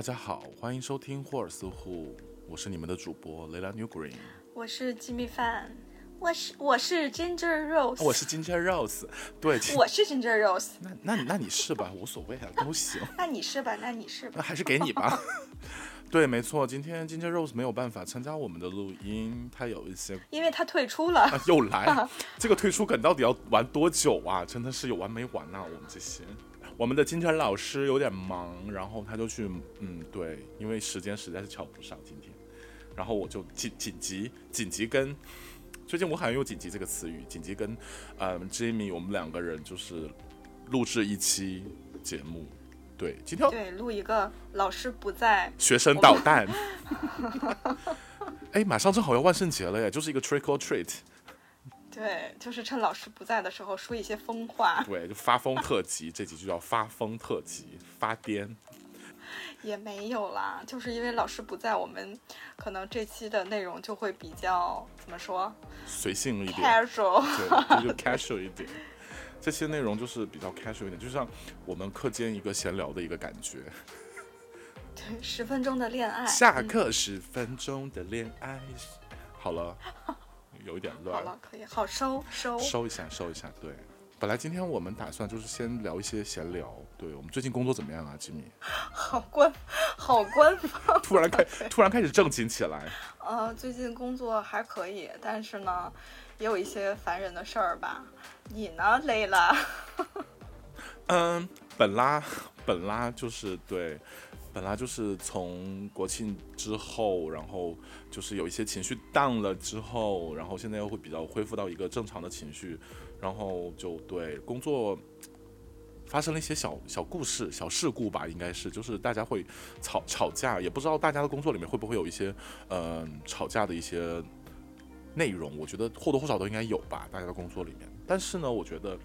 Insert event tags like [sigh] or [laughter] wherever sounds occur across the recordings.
大家好，欢迎收听霍尔斯户，我是你们的主播雷拉 New Green，我是鸡米饭，我是我是 Ginger Rose，我是 Ginger Rose，对，我是 Ginger Rose，那那那你是吧，无所谓啊，都行。那你是吧，那你是吧，那还是给你吧。[laughs] 对，没错，今天 Ginger Rose 没有办法参加我们的录音，他有一些，因为他退出了，又来，[laughs] 这个退出梗到底要玩多久啊？真的是有完没完呐？我们这些，我们的金晨老师有点忙，然后他就去，嗯，对，因为时间实在是瞧不上今天，然后我就紧紧急紧急跟，最近我好像用紧急这个词语，紧急跟，嗯，Jimmy 我们两个人就是录制一期节目。对，今天对录一个老师不在，学生捣蛋。[laughs] 哎，马上正好要万圣节了耶，就是一个 trick or treat。对，就是趁老师不在的时候说一些疯话。对，就发疯特辑，这集就叫发疯特辑，发癫。也没有啦，就是因为老师不在，我们可能这期的内容就会比较怎么说？随性一点，casual，对，[laughs] 就 casual 一点。这些内容就是比较 casual 一点，就像我们课间一个闲聊的一个感觉。[laughs] 对，十分钟的恋爱。下课十分钟的恋爱。好了，有一点乱。好了，可以，好收收收一下，收一下。对，本来今天我们打算就是先聊一些闲聊。对我们最近工作怎么样啊，吉米？好官，好官方。突然开，突然开始正经起来。呃，最近工作还可以，但是呢，也有一些烦人的事儿吧。你呢，累了？嗯，本拉本拉就是对，本来就是从国庆之后，然后就是有一些情绪淡了之后，然后现在又会比较恢复到一个正常的情绪，然后就对工作发生了一些小小故事、小事故吧，应该是就是大家会吵吵架，也不知道大家的工作里面会不会有一些嗯吵架的一些内容，我觉得或多或少都应该有吧，大家的工作里面。但是呢，我觉得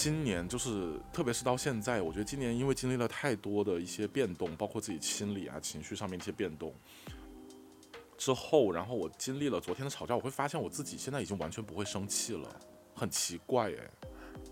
今年就是，特别是到现在，我觉得今年因为经历了太多的一些变动，包括自己心理啊、情绪上面一些变动之后，然后我经历了昨天的吵架，我会发现我自己现在已经完全不会生气了，很奇怪哎。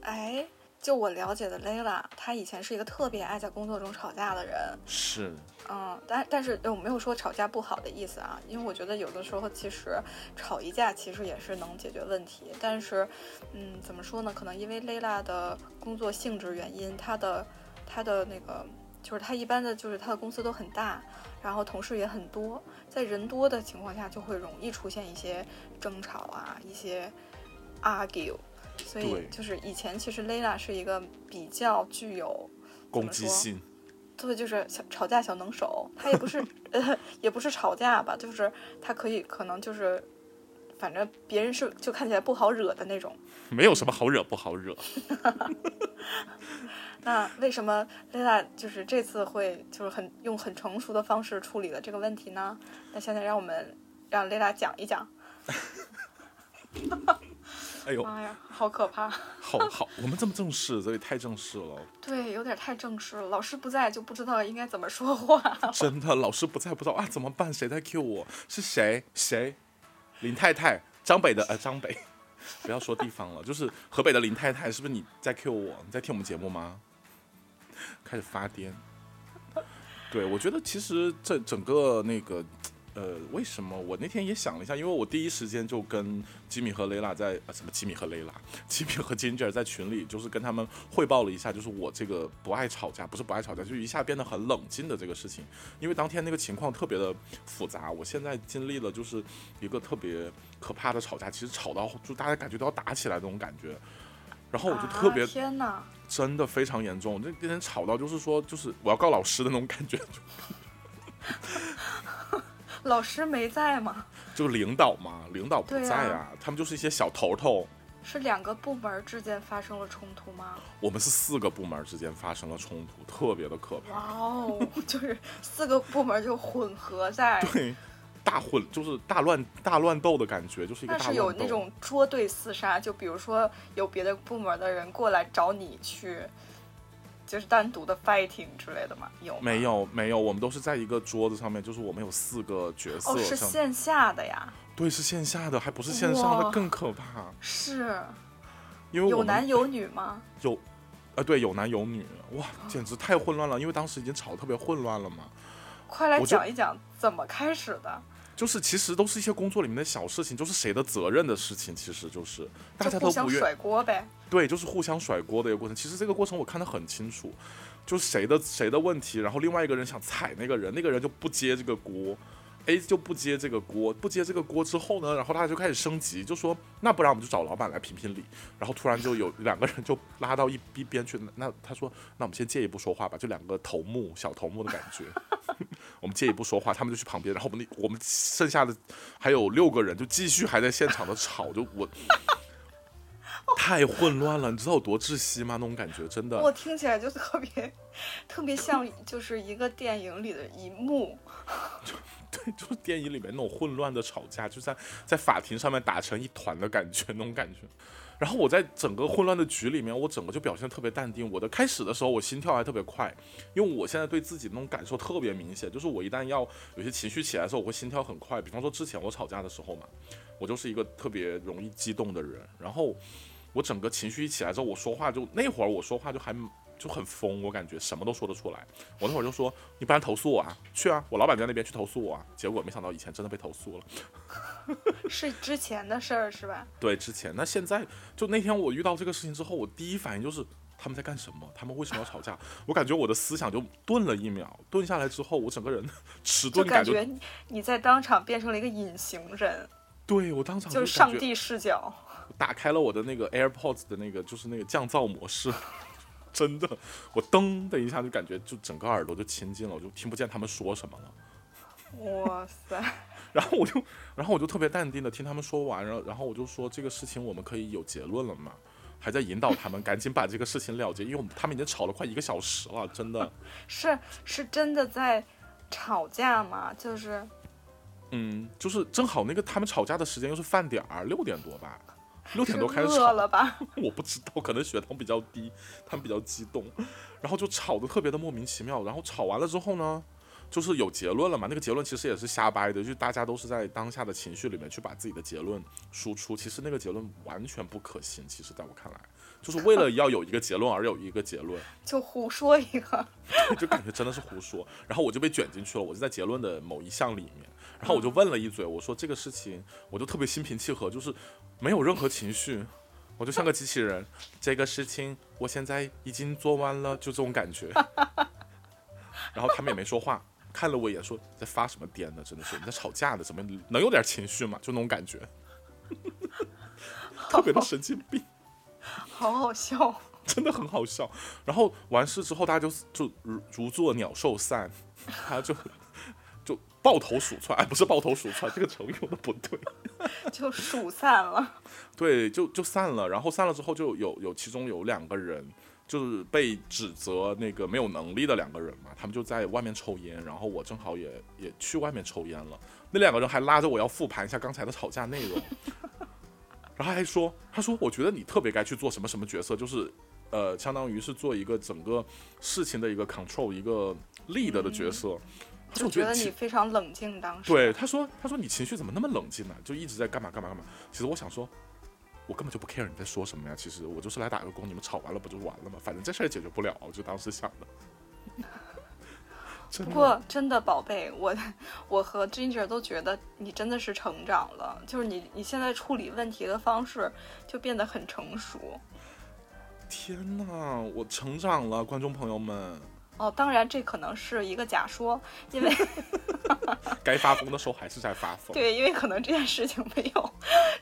哎。就我了解的 Layla，她以前是一个特别爱在工作中吵架的人。是，嗯，但但是我没有说吵架不好的意思啊，因为我觉得有的时候其实吵一架其实也是能解决问题。但是，嗯，怎么说呢？可能因为 Layla 的工作性质原因，她的她的那个就是她一般的就是她的公司都很大，然后同事也很多，在人多的情况下就会容易出现一些争吵啊，一些 argue。所以就是以前其实 Layla 是一个比较具有攻击性，对，就是小吵架小能手。他也不是呃 [laughs] [laughs] 也不是吵架吧，就是他可以可能就是，反正别人是就看起来不好惹的那种。没有什么好惹不好惹。[laughs] 那为什么 Layla 就是这次会就是很用很成熟的方式处理了这个问题呢？那现在让我们让 Layla 讲一讲。哎呦妈呀，好可怕！好好，我们这么正式，这也太正式了。[laughs] 对，有点太正式了。老师不在就不知道应该怎么说话。真的，老师不在不知道啊，怎么办？谁在 Q 我？是谁？谁？林太太，张北的呃，张北，[laughs] 不要说地方了，就是河北的林太太，是不是你在 Q 我？你在听我们节目吗？开始发癫。对，我觉得其实这整个那个。呃，为什么我那天也想了一下？因为我第一时间就跟吉米和雷拉在呃，什么吉米和雷拉，吉米和 Ginger 在群里，就是跟他们汇报了一下，就是我这个不爱吵架，不是不爱吵架，就一下变得很冷静的这个事情。因为当天那个情况特别的复杂，我现在经历了就是一个特别可怕的吵架，其实吵到就大家感觉都要打起来那种感觉，然后我就特别天哪，真的非常严重，那那天吵到就是说就是我要告老师的那种感觉。老师没在吗？就领导嘛，领导不在啊，他们就是一些小头头。是两个部门之间发生了冲突吗？我们是四个部门之间发生了冲突，特别的可怕。哇哦，[laughs] 就是四个部门就混合在对，大混就是大乱大乱斗的感觉，就是一个。但是有那种捉对厮杀，就比如说有别的部门的人过来找你去。就是单独的 fighting 之类的吗？有没有没有？我们都是在一个桌子上面，就是我们有四个角色。哦，是线下的呀？对，是线下的，还不是线上的，更可怕。是，因为有男有女吗？[laughs] 有，啊，对，有男有女，哇，简直太混乱了，因为当时已经吵得特别混乱了嘛。快来讲一讲怎么开始的，就是其实都是一些工作里面的小事情，就是谁的责任的事情，其实就是大家都不愿甩锅呗。对，就是互相甩锅的一个过程。其实这个过程我看得很清楚，就是谁的谁的问题，然后另外一个人想踩那个人，那个人就不接这个锅，A 就不接这个锅，不接这个锅之后呢，然后大家就开始升级，就说那不然我们就找老板来评评理。然后突然就有两个人就拉到一一边去，那他说那我们先借一步说话吧，就两个头目小头目的感觉。[laughs] 我们借一步说话，他们就去旁边，然后我们那我们剩下的还有六个人就继续还在现场的吵，就我 [laughs] 太混乱了，你知道有多窒息吗？那种感觉真的。我听起来就特别特别像就是一个电影里的一幕。[laughs] 对，就是电影里面那种混乱的吵架，就在在法庭上面打成一团的感觉，[laughs] 那种感觉。然后我在整个混乱的局里面，我整个就表现特别淡定。我的开始的时候，我心跳还特别快，因为我现在对自己那种感受特别明显，就是我一旦要有些情绪起来的时候，我会心跳很快。比方说之前我吵架的时候嘛，我就是一个特别容易激动的人，然后我整个情绪一起来之后，我说话就那会儿我说话就还就很疯，我感觉什么都说得出来。我那会儿就说，你不然投诉我啊，去啊，我老板在那边去投诉我啊。结果没想到以前真的被投诉了。[laughs] 是之前的事儿是吧？对，之前那现在就那天我遇到这个事情之后，我第一反应就是他们在干什么？他们为什么要吵架？我感觉我的思想就顿了一秒，顿下来之后，我整个人迟 [laughs] 就钝感感觉你你在当场变成了一个隐形人，对我当场就是上帝视角。[laughs] 打开了我的那个 AirPods 的那个就是那个降噪模式，真的，我噔的一下就感觉就整个耳朵就清净了，我就听不见他们说什么了。哇塞！[laughs] 然后我就，然后我就特别淡定的听他们说完，然后然后我就说这个事情我们可以有结论了嘛，还在引导他们赶紧把这个事情了结，因为我们他们已经吵了快一个小时了，真的。[laughs] 是是真的在吵架吗？就是嗯，就是正好那个他们吵架的时间又是饭点儿，六点多吧，六点多开始饿吵，了吧？[laughs] 我不知道，可能血糖比较低，他们比较激动，然后就吵得特别的莫名其妙。然后吵完了之后呢，就是有结论了嘛。那个结论其实也是瞎掰的，就大家都是在当下的情绪里面去把自己的结论输出。其实那个结论完全不可信。其实在我看来，就是为了 [laughs] 要有一个结论而有一个结论，就胡说一个。[laughs] 就感觉真的是胡说。然后我就被卷进去了，我就在结论的某一项里面。然后我就问了一嘴，我说这个事情，我就特别心平气和，就是没有任何情绪，我就像个机器人。这个事情我现在已经做完了，就这种感觉。[laughs] 然后他们也没说话，看了我一眼，说在发什么癫呢？真的是你在吵架呢，怎么能有点情绪嘛？就那种感觉，[laughs] 特别的神经病。好好笑。真的很好笑。然后完事之后，大家就就如如坐鸟兽散，[laughs] 他就就抱头鼠窜，哎，不是抱头鼠窜，这个成语用的不对。[laughs] 就数散了。[laughs] 对，就就散了。然后散了之后，就有有其中有两个人，就是被指责那个没有能力的两个人嘛，他们就在外面抽烟，然后我正好也也去外面抽烟了。那两个人还拉着我要复盘一下刚才的吵架内容，[laughs] 然后还说，他说我觉得你特别该去做什么什么角色，就是呃，相当于是做一个整个事情的一个 control 一个 lead 的角色。就觉得我觉得你非常冷静，当时。对，他说：“他说你情绪怎么那么冷静呢、就一直在干嘛干嘛干嘛。”其实我想说，我根本就不 care 你在说什么呀。其实我就是来打个工，你们吵完了不就完了吗？反正这事儿也解决不了，我就当时想的。不过真的宝贝，我我和 Ginger 都觉得你真的是成长了，就是你你现在处理问题的方式就变得很成熟。天哪，我成长了，观众朋友们，哦，当然这可能是一个假说，因为 [laughs] 该发疯的时候还是在发疯。对，因为可能这件事情没有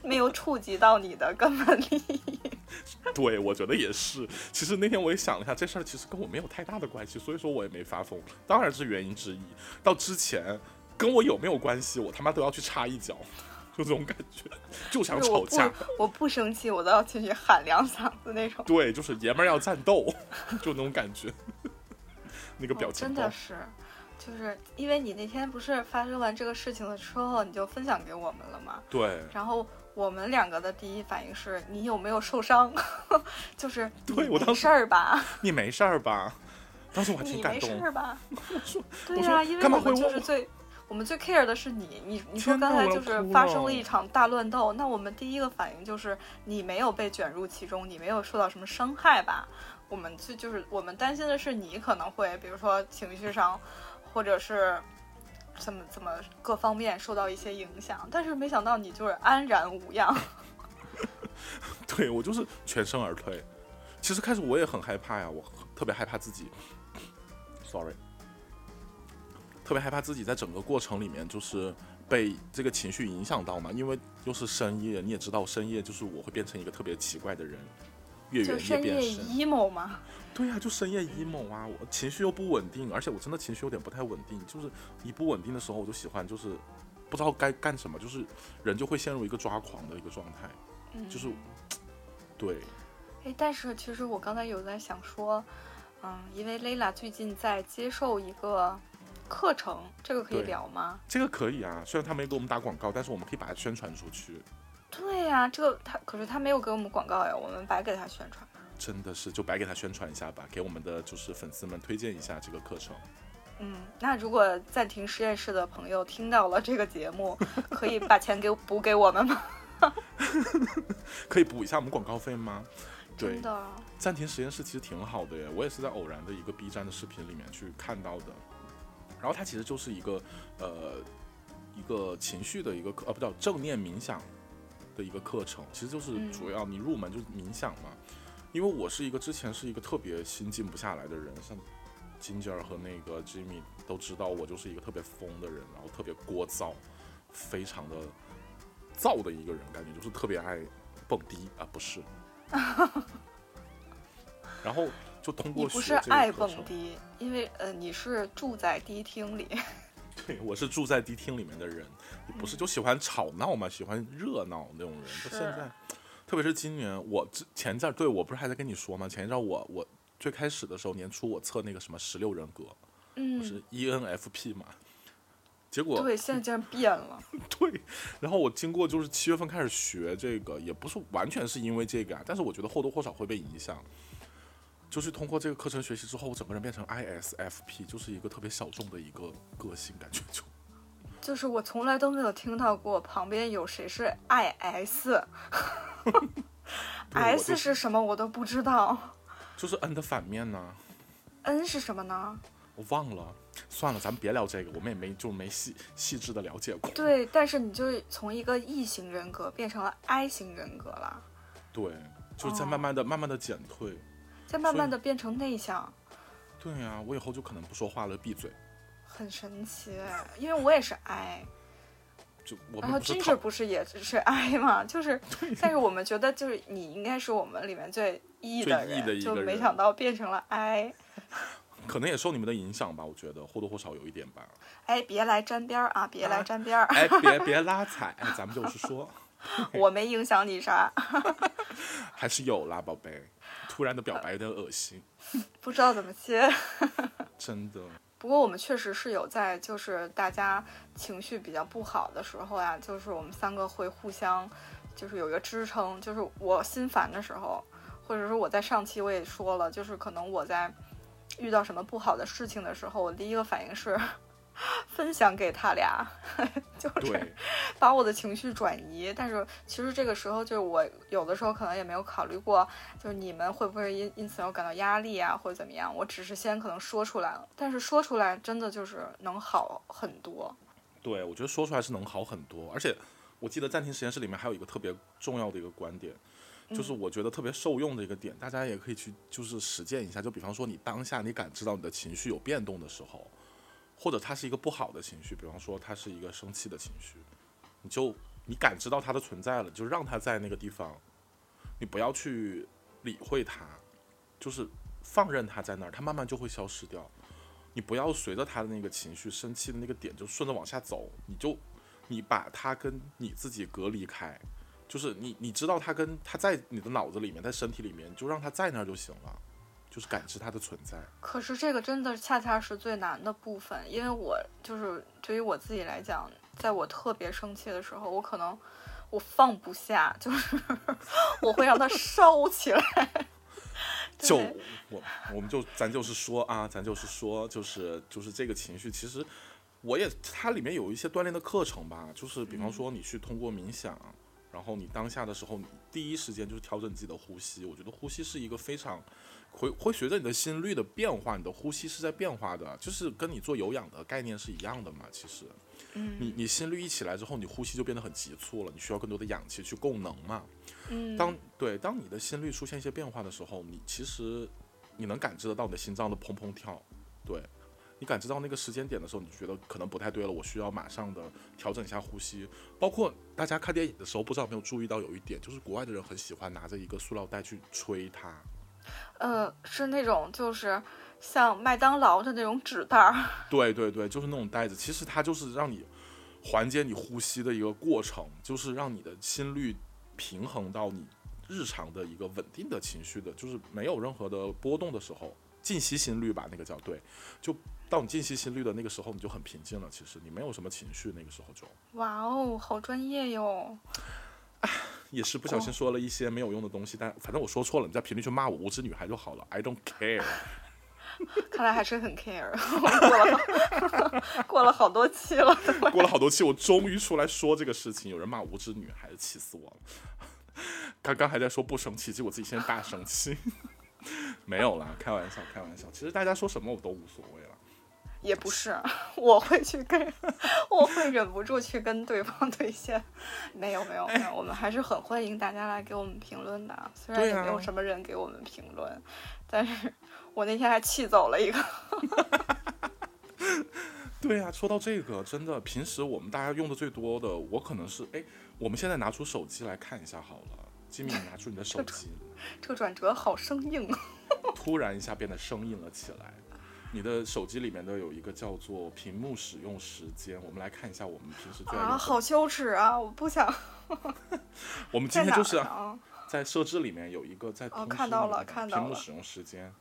没有触及到你的根本利益。[laughs] 对，我觉得也是。其实那天我也想了一下，这事儿其实跟我没有太大的关系，所以说我也没发疯，当然是原因之一。到之前跟我有没有关系，我他妈都要去插一脚，就这种感觉，就想吵架。不我不生气，我都要进去喊两嗓子那种。对，就是爷们儿要战斗，就那种感觉。[laughs] 那个表哦情包，真的是，就是因为你那天不是发生完这个事情了之后，你就分享给我们了吗？对然后我们两个的第一反应是你有没有受伤？[laughs] 就是对我当时事儿吧？[laughs] 你没事儿吧？当时我还挺你没事。儿吧？对我呀、因为我们就是最。我们最 care 的是你，你你说刚才就是发生了了一场大乱斗，那我们第一个反应就是你没有被卷入其中，你没有受到什么伤害吧？我们就就是我们担心的是你可能会，比如说情绪上，或者是怎么怎么各方面受到一些影响，但是没想到你就是安然无恙。[laughs] 对我就是全身而退。其实开始我也很害怕呀，我特别害怕自己，sorry，特别害怕自己在整个过程里面就是被这个情绪影响到嘛，因为又是深夜，你也知道深夜就是我会变成一个特别奇怪的人，越远越变深。emo 吗？对呀，就深夜 emo 啊，我情绪又不稳定，而且我真的情绪有点不太稳定，就是一不稳定的时候，我就喜欢就是不知道该干什么，就是人就会陷入一个抓狂的一个状态，就是 [tsk] 对。哎，但是其实我刚才有在想说，嗯，因为 Lela 最近在接受一个课程，这个可以聊吗？这个可以啊，虽然他没给我们打广告，但是我们可以把它宣传出去。对呀，这个他可是他没有给我们广告呀，我们白给他宣传。真的是，就白给他宣传一下吧，给我们的就是粉丝们推荐一下这个课程。嗯，那如果暂停实验室的朋友听到了这个节目，[laughs] 可以把钱给补给我们吗？[laughs] 可以补一下我们广告费吗？对，暂停实验室其实挺好的耶，我也是在偶然的一个 B 站的视频里面去看到的。然后它其实就是一个呃一个情绪的一个课，呃不叫正念冥想的一个课程，其实就是主要你入门就是冥想嘛。因为我是一个之前是一个特别心静不下来的人，像金吉尔和那个 Jimmy 都知道我就是一个特别疯的人，然后特别聒噪，非常的燥的一个人，感觉就是特别爱蹦迪啊，不是。[laughs] 然后就通过你不是爱蹦迪，因为呃你是住在迪厅里。[laughs] 对，我是住在迪厅里面的人。你不是就喜欢吵闹嘛？喜欢热闹那种人。就现在，特别是今年，我之前阵对我不是还在跟你说吗？前一阵我我最开始的时候年初我测那个什么十六人格，嗯，是 ENFP 嘛。结果对，现在竟然变了。[laughs] 对，然后我经过就是七月份开始学这个，也不是完全是因为这个啊，但是我觉得或多或少会被影响。就是通过这个课程学习之后，我整个人变成 ISFP，就是一个特别小众的一个个性，感觉就。就是我从来都没有听到过旁边有谁是 IS，S [laughs] 是什么我都不知道。就是 N 的反面呢？N 是什么呢？我忘了。算了，咱们别聊这个，我们也没就没细细致的了解过。对，但是你就从一个 E 型人格变成了 I 型人格了。对，就是在慢慢的、慢慢的减退，在慢慢的变成内向。对呀，我以后就可能不说话了，闭嘴。很神奇，因为我也是 I。就我然后 Ginger 不是也是 I 吗？[laughs] 就是，但是我们觉得就是你应该是我们里面最 E 的人，就没想到变成了 I。可能也受你们的影响吧，我觉得或多或少有一点吧。哎，别来沾边儿啊！别来沾边儿！哎，[laughs] 别别拉踩！咱们就是说，[laughs] 我没影响你啥。还是有啦，宝贝。突然的表白有点恶心。不知道怎么接。真的。不过我们确实是有在，就是大家情绪比较不好的时候呀，就是我们三个会互相，就是有一个支撑。就是我心烦的时候，或者说我在上期我也说了，就是可能我在。遇到什么不好的事情的时候，我第一个反应是 [laughs] 分享给他俩，[laughs] 就是 [laughs] 把我的情绪转移。但是其实这个时候，就是我有的时候可能也没有考虑过，就是你们会不会因因此而感到压力啊，或者怎么样？我只是先可能说出来了，但是说出来真的就是能好很多。对，我觉得说出来是能好很多。而且我记得暂停实验室里面还有一个特别重要的一个观点。就是我觉得特别受用的一个点，大家也可以去就是实践一下。就比方说，你当下你感知到你的情绪有变动的时候，或者它是一个不好的情绪，比方说它是一个生气的情绪，你就你感知到它的存在了，就让它在那个地方，你不要去理会它，就是放任它在那儿，它慢慢就会消失掉。你不要随着它的那个情绪生气的那个点就顺着往下走，你就你把它跟你自己隔离开。就是你，你知道他跟他在你的脑子里面，在身体里面，就让他在那儿就行了，就是感知它的存在。可是这个真的恰恰是最难的部分，因为我就是对于我自己来讲，在我特别生气的时候，我可能我放不下，就是 [laughs] 我会让它烧起来。[laughs] 就我，我们就咱就是说啊，咱就是说，就是就是这个情绪，其实我也它里面有一些锻炼的课程吧，就是比方说你去通过冥想。然后你当下的时候，你第一时间就是调整自己的呼吸。我觉得呼吸是一个非常会会随着你的心率的变化，你的呼吸是在变化的，就是跟你做有氧的概念是一样的嘛。其实，嗯，你你心率一起来之后，你呼吸就变得很急促了，你需要更多的氧气去供能嘛。嗯，当对当你的心率出现一些变化的时候，你其实你能感知得到你的心脏的砰砰跳，对。你感知到那个时间点的时候，你觉得可能不太对了，我需要马上的调整一下呼吸。包括大家看电影的时候，不知道有没有注意到有一点，就是国外的人很喜欢拿着一个塑料袋去吹它。呃，是那种就是像麦当劳的那种纸袋儿。[laughs] 对对对，就是那种袋子，其实它就是让你缓解你呼吸的一个过程，就是让你的心率平衡到你日常的一个稳定的情绪的，就是没有任何的波动的时候，静息心率吧，那个叫对，就。到你静息心率的那个时候，你就很平静了。其实你没有什么情绪，那个时候就。哇哦，好专业哟！也是不小心说了一些没有用的东西，但反正我说错了，你在评论区骂我无知女孩就好了。I don't care。[laughs] 看来还是很 care。过了 [laughs] 过了好多期了。过了好多期，我终于出来说这个事情。有人骂无知女孩，气死我了。[laughs] 刚刚还在说不生气，结果自己现在大生气。没有啦，开玩笑，开玩笑。其实大家说什么我都无所谓了。也不是，[laughs] 我会去跟，我会忍不住去跟对方对线。没有没有没有，我们还是很欢迎大家来给我们评论的。虽然也没有什么人给我们评论，但是我那天还气走了一个。[laughs] 对呀，说到这个，真的，平时我们大家用的最多的，我可能是哎，我们现在拿出手机来看一下好了。吉米，拿出你的手机。这个转折好生硬。[laughs] 突然一下变得生硬了起来。你的手机里面的有一个叫做屏幕使用时间，我们来看一下我们平时最啊，好羞耻啊！我不想。[laughs] 我们今天就是在设置里面有一个在哦，看到了，看到了屏幕使用时间。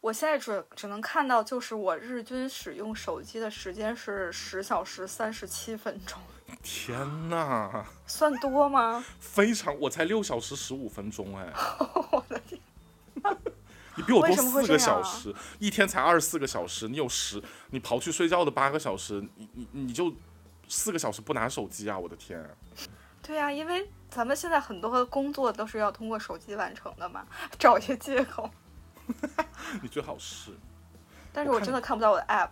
我现在只只能看到，就是我日均使用手机的时间是十小时三十七分钟。天哪！[laughs] 算多吗？非常，我才六小时十五分钟哎！[laughs] 比我多四个小时，一天才二十四个小时，你有十，你刨去睡觉的八个小时，你你你就四个小时不拿手机啊！我的天！对呀，因为咱们现在很多工作都是要通过手机完成的嘛，[laughs] 找一些借口。[laughs] 你最好是，但是我真的看不到我的 app。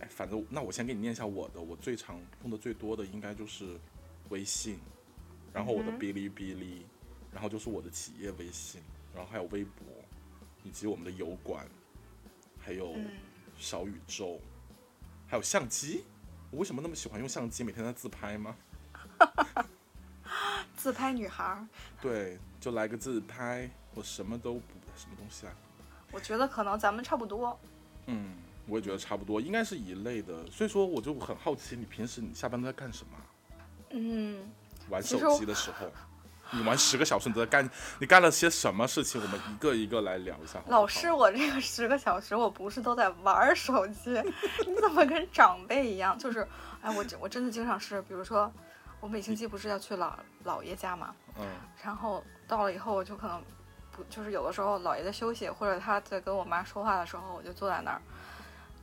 哎，反正那我先给你念一下我的，我最常用的最多的应该就是微信，然后我的哔哩哔哩，然后就是我的企业微信，然后还有微博。以及我们的油管，还有小宇宙，还有相机。我为什么那么喜欢用相机？每天在自拍吗？[laughs] 自拍女孩。[laughs] 对，就来个自拍，我什么都不什么东西啊？我觉得可能咱们差不多。嗯，我也觉得差不多，应该是一类的。所以说，我就很好奇，你平时你下班都在干什么？嗯，玩手机的时候。你玩十个小时，你都在干？你干了些什么事情？我们一个一个来聊一下。老师，我这个十个小时，我不是都在玩手机？[laughs] 你怎么跟长辈一样？就是，哎，我我真的经常是，比如说，我每星期不是要去姥姥爷家嘛，嗯，然后到了以后，我就可能不，就是有的时候姥爷在休息，或者他在跟我妈说话的时候，我就坐在那儿，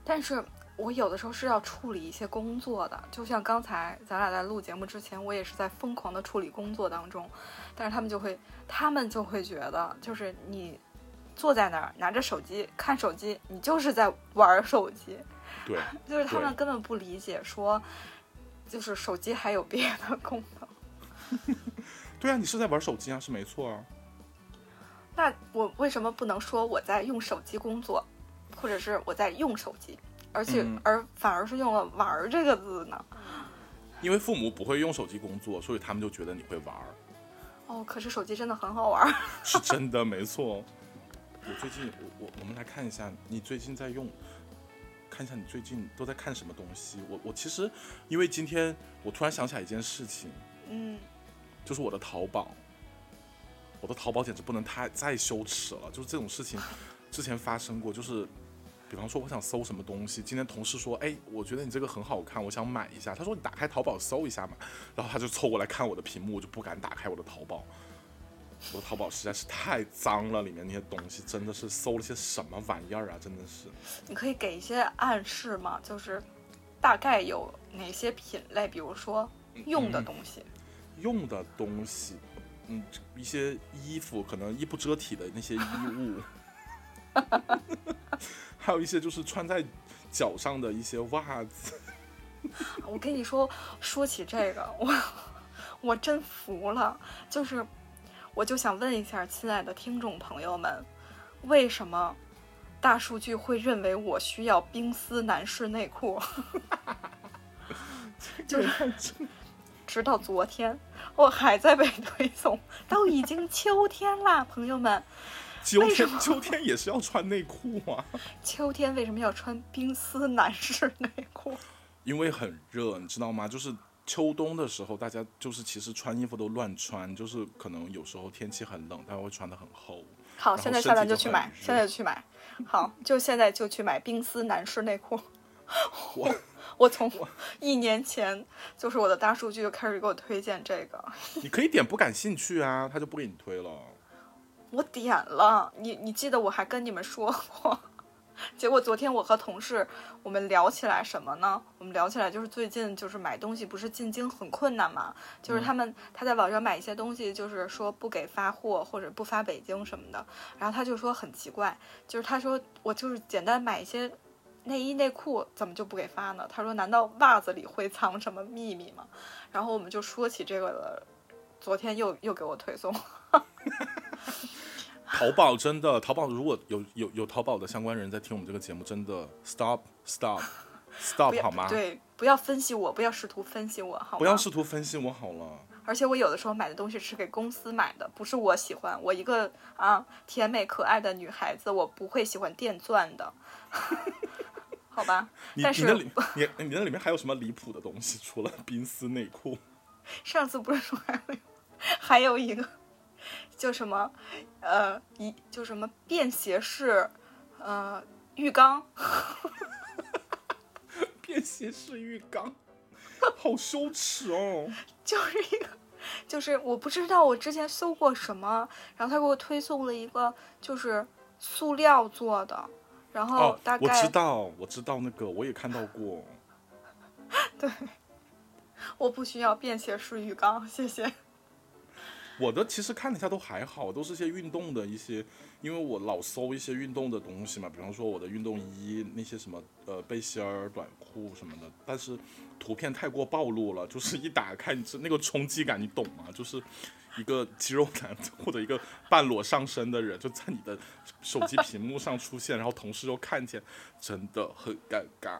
但是。我有的时候是要处理一些工作的，就像刚才咱俩在录节目之前，我也是在疯狂的处理工作当中，但是他们就会，他们就会觉得，就是你坐在那儿拿着手机看手机，你就是在玩手机，对，[laughs] 就是他们根本不理解说，就是手机还有别的功能。[laughs] 对啊，你是在玩手机啊，是没错啊。那我为什么不能说我在用手机工作，或者是我在用手机？而且而反而是用了“玩”这个字呢，因为父母不会用手机工作，所以他们就觉得你会玩。哦，可是手机真的很好玩，是真的没错。我最近，我我我们来看一下，你最近在用，看一下你最近都在看什么东西。我我其实因为今天我突然想起来一件事情，嗯，就是我的淘宝，我的淘宝简直不能太再羞耻了。就是这种事情之前发生过，就是。比方说，我想搜什么东西，今天同事说，哎，我觉得你这个很好看，我想买一下。他说你打开淘宝搜一下嘛，然后他就凑过来看我的屏幕，我就不敢打开我的淘宝。我的淘宝实在是太脏了，里面那些东西真的是搜了些什么玩意儿啊，真的是。你可以给一些暗示吗？就是大概有哪些品类，比如说用的东西。用的东西，嗯，一些衣服可能衣不遮体的那些衣物，[laughs] 还有一些就是穿在脚上的一些袜子。[laughs] 我跟你说，说起这个，我我真服了。就是，我就想问一下，亲爱的听众朋友们，为什么大数据会认为我需要冰丝男士内裤？[laughs] 就是 [laughs] 直到昨天，我还在被推送。都已经秋天啦，朋友们。秋天，秋天也是要穿内裤吗？[laughs] 秋天为什么要穿冰丝男士内裤？因为很热，你知道吗？就是秋冬的时候，大家就是其实穿衣服都乱穿，就是可能有时候天气很冷，他会穿的很厚。好，现在下单就去买，现在就去买。好，就现在就去买冰丝男士内裤。我 [laughs] 我从一年前就是我的大数据就开始给我推荐这个。你可以点不感兴趣啊，他就不给你推了。我点了，你你记得我还跟你们说过。[laughs] 结果昨天我和同事我们聊起来什么呢？我们聊起来就是最近就是买东西不是进京很困难嘛，就是他们他在网上买一些东西，就是说不给发货或者不发北京什么的。然后他就说很奇怪，就是他说我就是简单买一些内衣内裤，怎么就不给发呢？他说难道袜子里会藏什么秘密吗？然后我们就说起这个了，昨天又又给我推送。[laughs] [laughs] 淘宝真的，淘宝如果有有有淘宝的相关人在听我们这个节目，真的 stop stop stop 好吗？对，不要分析我，不要试图分析我，好吗？不要试图分析我好了。而且我有的时候买的东西是给公司买的，不是我喜欢。我一个啊甜美可爱的女孩子，我不会喜欢电钻的，[laughs] 好吧？但是你你你那里面还有什么离谱的东西？除了冰丝内裤？[laughs] 上次不是说还有还有一个。就什么，呃，一就什么便携式，呃，浴缸，[laughs] 便携式浴缸，好羞耻哦！[laughs] 就是一个，就是我不知道我之前搜过什么，然后他给我推送了一个，就是塑料做的，然后大概我知道，我知道那个我也看到过，[laughs] 对，我不需要便携式浴缸，谢谢。我的其实看了一下都还好，都是些运动的一些，因为我老搜一些运动的东西嘛，比方说我的运动衣那些什么呃背心儿、短裤什么的，但是图片太过暴露了，就是 [laughs] 一打开你那个冲击感，你懂吗？就是一个肌肉男 [laughs] 或者一个半裸上身的人就在你的手机屏幕上出现，然后同事又看见，真的很尴尬。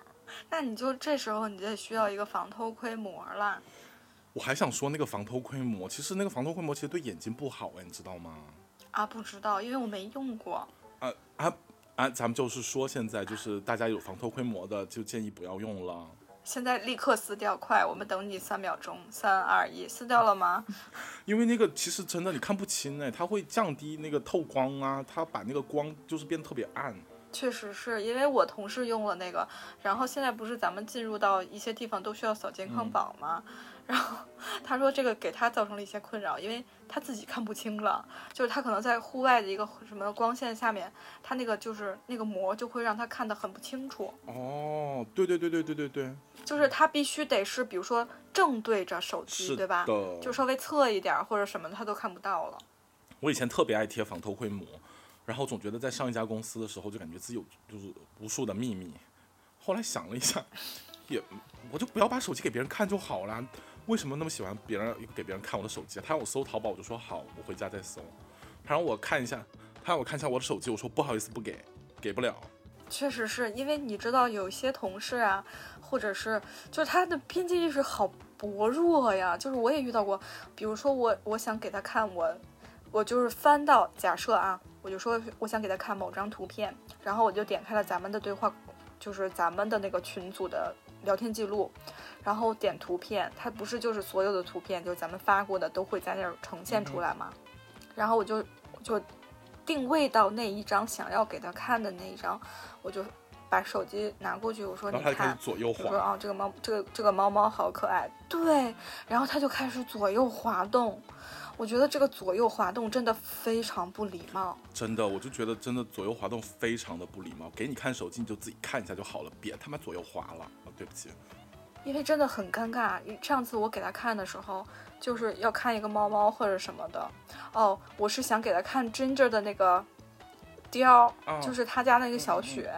那你就这时候你就得需要一个防偷窥膜了。我还想说那个防偷窥膜，其实那个防偷窥膜其实对眼睛不好哎，你知道吗？啊，不知道，因为我没用过。啊啊啊！咱们就是说，现在就是大家有防偷窥膜的，就建议不要用了。现在立刻撕掉，快！我们等你三秒钟，三二一，撕掉了吗？[laughs] 因为那个其实真的你看不清哎，它会降低那个透光啊，它把那个光就是变得特别暗。确实是因为我同事用了那个，然后现在不是咱们进入到一些地方都需要扫健康宝吗？然后他说这个给他造成了一些困扰，因为他自己看不清了，就是他可能在户外的一个什么光线下面，他那个就是那个膜就会让他看得很不清楚。哦，对对对对对对对，就是他必须得是比如说正对着手机，对吧？就稍微侧一点或者什么的，他都看不到了。我以前特别爱贴防偷窥膜，然后总觉得在上一家公司的时候就感觉自己有就是无数的秘密，后来想了一下，也我就不要把手机给别人看就好了。为什么那么喜欢别人给别人看我的手机？他让我搜淘宝，我就说好，我回家再搜。他让我看一下，他让我看一下我的手机，我说不好意思，不给，给不了。确实是因为你知道，有些同事啊，或者是就是他的边界意识好薄弱呀。就是我也遇到过，比如说我我想给他看我，我就是翻到假设啊，我就说我想给他看某张图片，然后我就点开了咱们的对话，就是咱们的那个群组的聊天记录。然后点图片，它不是就是所有的图片，就是咱们发过的都会在那儿呈现出来吗？然后我就就定位到那一张想要给他看的那一张，我就把手机拿过去，我说你看，左右滑，我说啊这个猫这个这个猫猫好可爱，对，然后它就开始左右滑动，我觉得这个左右滑动真的非常不礼貌，真的，我就觉得真的左右滑动非常的不礼貌，给你看手机你就自己看一下就好了，别他妈左右滑了啊，对不起。因为真的很尴尬。上次我给他看的时候，就是要看一个猫猫或者什么的。哦，我是想给他看 Ginger 的那个貂，啊就是他家那个小雪，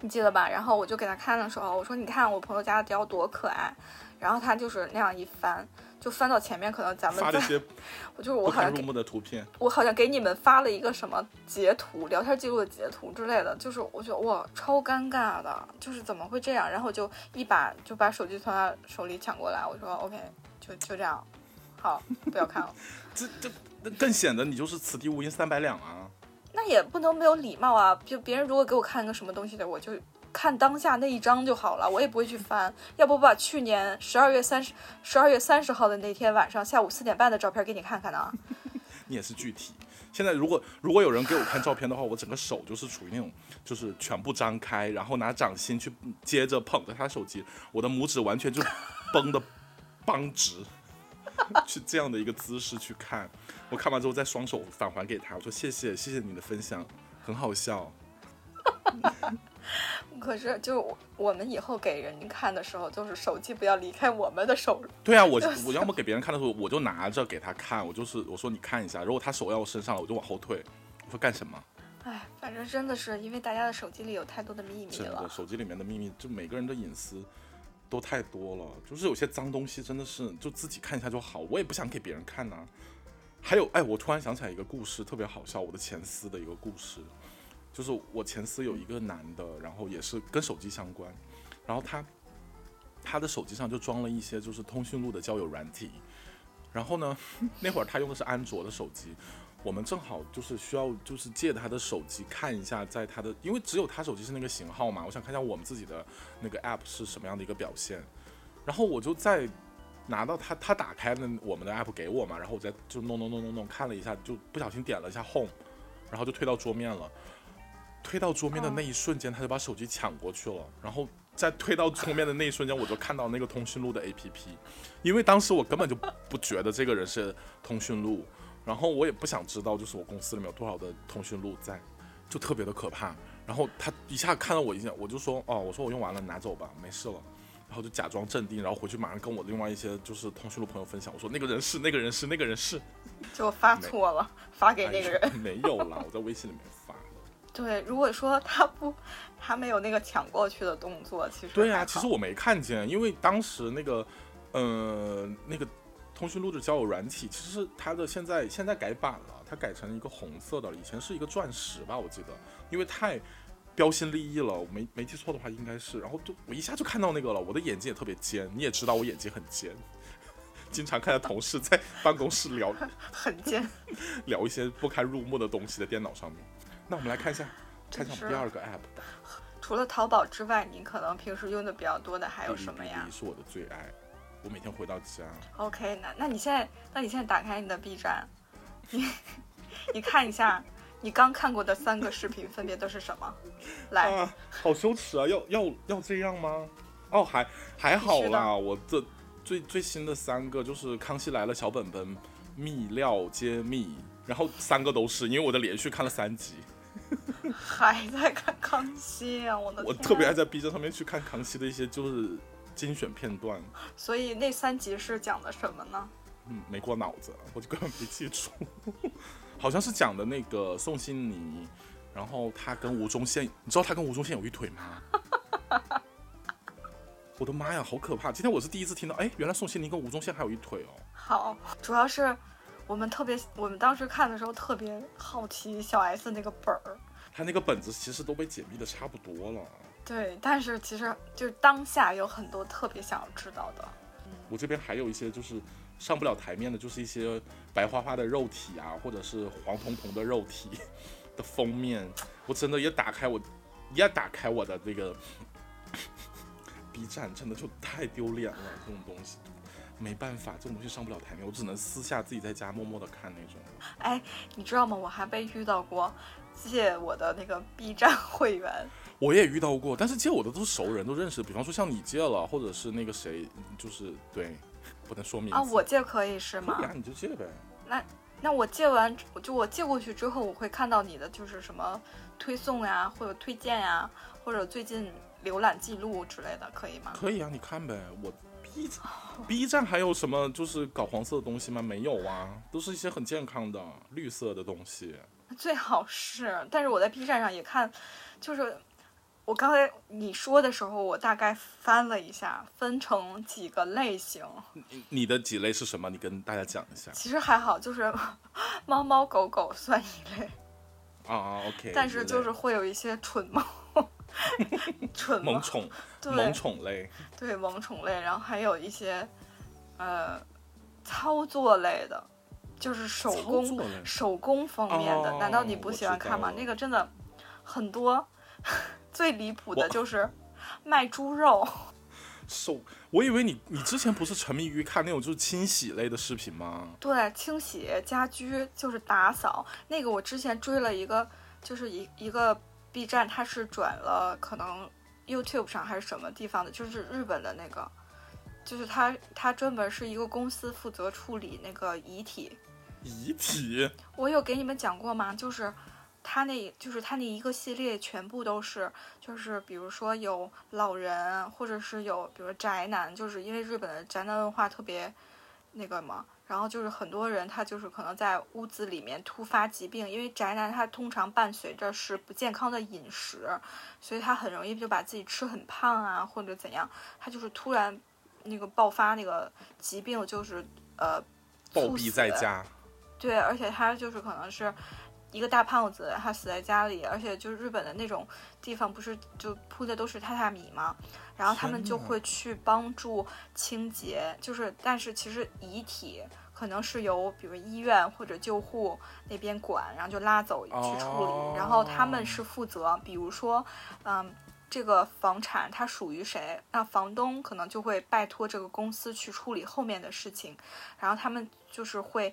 你记得吧？然后我就给他看的时候，我说你看我朋友家的貂多可爱。然后他就是那样一翻，就翻到前面，可能咱们在发了一些 [laughs] 我就是我不好像入目的图片。我好像给你们发了一个什么截图，聊天记录的截图之类的，就是我觉得哇超尴尬的，就是怎么会这样？然后我就一把就把手机从他手里抢过来，我说 OK，就就这样，好，不要看了。[laughs] 这这那更显得你就是此地无银三百两啊！那也不能没有礼貌啊！就别人如果给我看个什么东西的，我就看当下那一张就好了，我也不会去翻。要不我把去年十二月三十十二月三十号的那天晚上下午四点半的照片给你看看呢？[laughs] 你也是具体。现在如果如果有人给我看照片的话，我整个手就是处于那种就是全部张开，然后拿掌心去接着捧着他手机，我的拇指完全就绷得绷直，[laughs] 去这样的一个姿势去看。我看完之后再双手返还给他，我说谢谢谢谢你的分享，很好笑。[laughs] 可是就我我们以后给人看的时候，就是手机不要离开我们的手 [laughs] 对啊，我就是我要么给别人看的时候，我就拿着给他看，我就是我说你看一下，如果他手要我身上了，我就往后退。我说干什么？哎，反正真的是因为大家的手机里有太多的秘密真的，了。手机里面的秘密，就每个人的隐私都太多了。就是有些脏东西，真的是就自己看一下就好，我也不想给别人看呐、还有，哎，我突然想起来一个故事，特别好笑，我的前司的一个故事，就是我前司有一个男的，然后也是跟手机相关，然后他他的手机上就装了一些就是通讯录的交友软体，然后呢，[laughs] 那会儿他用的是安卓的手机，我们正好就是需要就是借他的手机看一下，在他的因为只有他手机是那个型号嘛，我想看一下我们自己的那个 app 是什么样的一个表现，然后我就在拿到他他打开了我们的 app 给我嘛，然后我再就弄弄弄弄弄看了一下，就不小心点了一下 home，然后就推到桌面了。推到桌面的那一瞬间，他就把手机抢过去了，然后在推到桌面的那一瞬间，我就看到那个通讯录的 APP，因为当时我根本就不觉得这个人是通讯录，然后我也不想知道就是我公司里面有多少的通讯录在，就特别的可怕。然后他一下看到我一下，我就说哦，我说我用完了，拿走吧，没事了。然后就假装镇定，然后回去马上跟我另外一些就是通讯录朋友分享，我说那个人是那个人是那个人是，就发错了，发给那个人。哎没有啦，我在微信里面。对，如果说他不，他没有那个抢过去的动作，其实对呀、其实我没看见，因为当时那个，呃，那个通讯录的交友软体，其实它的现在现在改版了，它改成一个红色的了，以前是一个钻石吧，我记得，因为太标新立异了，我没没记错的话应该是，然后就我一下就看到那个了，我的眼睛也特别尖，你也知道我眼睛很尖。[laughs] 经常看到同事在办公室聊很尖。聊一些不堪入目的东西在电脑上面。那我们来看一下，看一下我们第二个 app，除了淘宝之外，你可能平时用的比较多的还有什么呀哔哩是我的最爱，我每天回到家。？OK，那那你现在，那你现在打开你的 B 站，你 [laughs] 你看一下，你刚看过的三个视频分别都是什么？来，啊，好羞耻啊！要要要这样吗？哦，还还好啦，我这最最新的三个就是《康熙来了》小本本、秘料揭秘，然后三个都是，因为我的连续看了三集，还在看康熙啊！我的天我特别爱在 B 站上面去看康熙的一些就是精选片段，所以那三集是讲的什么呢？嗯，没过脑子，我就根本没记住，[laughs] 好像是讲的那个宋欣妮，然后他跟吴宗宪，你知道他跟吴宗宪有一腿吗？[laughs] 我的妈呀，好可怕！今天我是第一次听到，哎，原来宋欣妮跟吴宗宪还有一腿哦。好，主要是我们特别，我们当时看的时候特别好奇小 S 那个本儿。他那个本子其实都被解密的差不多了。对，但是其实就是当下有很多特别想要知道的。我这边还有一些就是上不了台面的，就是一些白花花的肉体啊，或者是黄彤彤的肉体的封面，我真的也打开我，也打开我的这个 [laughs] B 站，真的就太丢脸了，这种东西。没办法，这种东西上不了台面，我只能私下自己在家默默的看那种。哎，你知道吗？我还被遇到过借我的那个 B 站会员。我也遇到过，但是借我的都是熟人，都认识。比方说像你借了，或者是那个谁，就是对，不能说名字啊，我借可以是吗可以？啊，你就借呗。那我借完，就我借过去之后，我会看到你的就是什么推送呀，或者推荐呀，或者最近浏览记录之类的，可以吗？可以啊，你看呗。我 B B 站还有什么就是搞黄色的东西吗？没有啊，都是一些很健康的绿色的东西。最好是，但是我在 B 站上也看，就是我刚才你说的时候，我大概翻了一下，分成几个类型。你你的几类是什么？你跟大家讲一下。其实还好，就是 [laughs] 猫猫狗狗算一类啊啊，OK。但是就是会有一些蠢猫，[laughs] 蠢萌宠，对萌宠类。对萌宠类，然后还有一些呃操作类的，就是手工手工方面的。哦难道你不喜欢看吗？那个真的很多，[laughs] 最离谱的就是 [laughs] 卖猪肉。手，我以为你你之前不是沉迷于看那种就是清洗类的视频吗？对，清洗家居就是打扫那个，我之前追了一个，就是一一个 B 站，它是转了可能 YouTube 上还是什么地方的，就是日本的那个，就是它它专门是一个公司负责处理那个遗体。遗体我有给你们讲过吗？就是它那，就是它那一个系列全部都是，就是比如说有老人，或者是有比如宅男，就是因为日本的宅男文化特别那个嘛，然后就是很多人他就是可能在屋子里面突发疾病，因为宅男他通常伴随着是不健康的饮食，所以他很容易就把自己吃很胖啊，或者怎样，他就是突然那个爆发那个疾病，就是呃暴毙在家，对，而且他就是可能是一个大胖子，他死在家里，而且就是日本的那种地方，不是就铺的都是榻榻米吗？然后他们就会去帮助清洁，就是但是其实遗体可能是由比如医院或者救护那边管，然后就拉走去处理，然后他们是负责，比如说，嗯。这个房产它属于谁？那房东可能就会拜托这个公司去处理后面的事情，然后他们就是会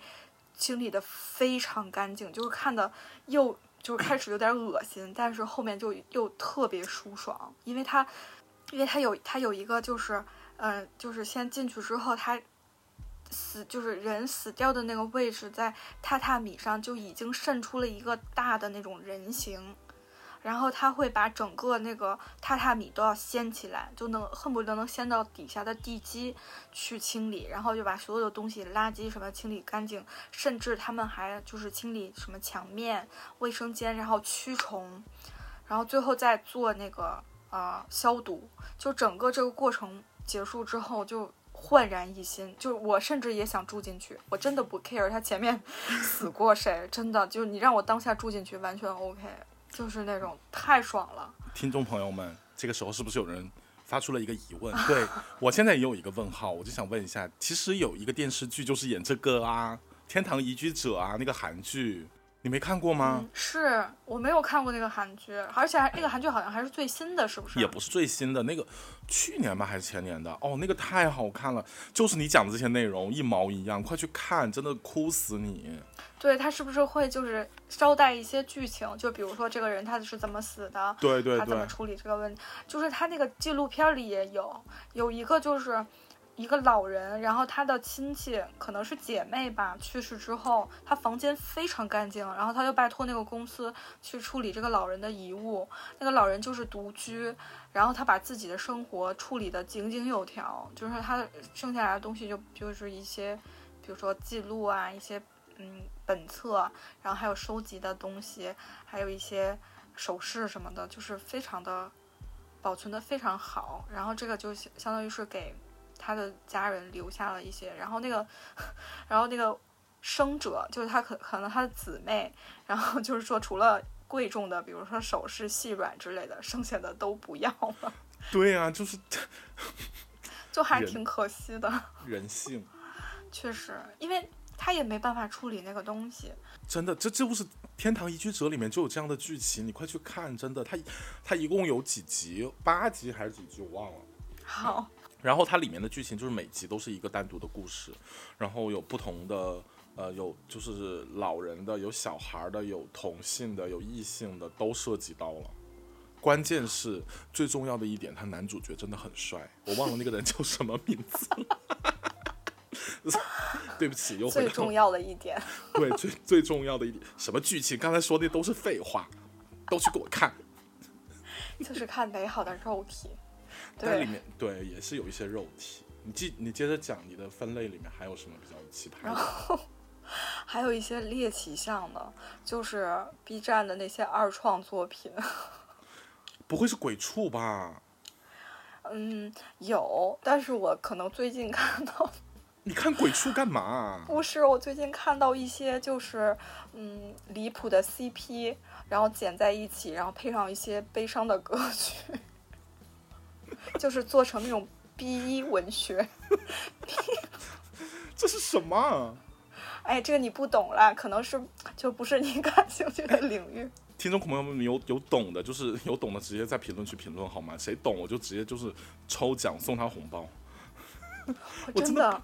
清理的非常干净，就是看的又就是开始有点恶心，但是后面就又特别舒爽，因为它，因为它有它有一个就是，嗯，就是先进去之后，它死就是人死掉的那个位置，在榻榻米上就已经渗出了一个大的那种人形。然后他会把整个那个榻榻米都要掀起来，就能恨不得能掀到底下的地基去清理，然后就把所有的东西、垃圾什么清理干净，甚至他们还就是清理什么墙面、卫生间，然后驱虫，然后最后再做那个呃消毒。就整个这个过程结束之后，就焕然一新。就我甚至也想住进去，我真的不 care 他前面 [laughs] 死过谁，真的就你让我当下住进去完全 OK。就是那种太爽了。听众朋友们，这个时候是不是有人发出了一个疑问？[laughs] 对我现在也有一个问号，我就想问一下，其实有一个电视剧就是演这个啊，《天堂移居者》啊，那个韩剧，你没看过吗？嗯，是我没有看过那个韩剧，而且还那个韩剧好像还是最新的，是不是？也不是最新的那个，去年吧还是前年的哦，那个太好看了，就是你讲的这些内容一毛一样，快去看，真的哭死你。对他是不是会就是捎带一些剧情？就比如说这个人他是怎么死的，对对对，他怎么处理这个问题？就是他那个纪录片里也有，有一个就是一个老人，然后他的亲戚可能是姐妹吧，去世之后，他房间非常干净，然后他就拜托那个公司去处理这个老人的遗物。那个老人就是独居，然后他把自己的生活处理得井井有条，就是他剩下来的东西就就是一些，比如说记录啊，一些。嗯，本册，然后还有收集的东西，还有一些首饰什么的，就是非常的保存的非常好。然后这个就相当于是给他的家人留下了一些。然后那个，[laughs] 然后那个生者就是他可可能他的姊妹，然后就是说除了贵重的，比如说首饰、细软之类的，剩下的都不要了。[laughs] 对呀、啊，就是就还挺可惜的。[laughs] 人性，确实，因为。他也没办法处理那个东西，真的，这这不是《天堂移居者》里面就有这样的剧情，你快去看，真的，它它一共有几集，八集还是几集，我忘了。好，然后它里面的剧情就是每集都是一个单独的故事，然后有不同的，呃，有就是老人的，有小孩的，有同性的，有异性的，都涉及到了。关键是最重要的一点，他男主角真的很帅，我忘了那个人叫什么名字。对不起，又最重要的一点。对，最最重要的一点，什么剧情？刚才说的都是废话，都去给我看。就是看美好的肉体。对，但里面对也是有一些肉体。你继你接着讲你的分类里面还有什么比较奇葩的？然后还有一些猎奇向的，就是 B 站的那些二创作品。[laughs] 不会是鬼畜吧？嗯，有，但是我可能最近看到，[laughs] 你看鬼畜干嘛？[laughs] 不是我最近看到一些就是嗯离谱的 CP，然后剪在一起，然后配上一些悲伤的歌曲，就是做成那种 B 文学。[laughs] 这是什么？哎，这个你不懂啦，可能是就不是你感兴趣的领域。[laughs] 听众朋友们有有懂的，就是有懂的，直接在评论区评论好吗？谁懂我就直接就是抽奖送他红包。[laughs] 我真的，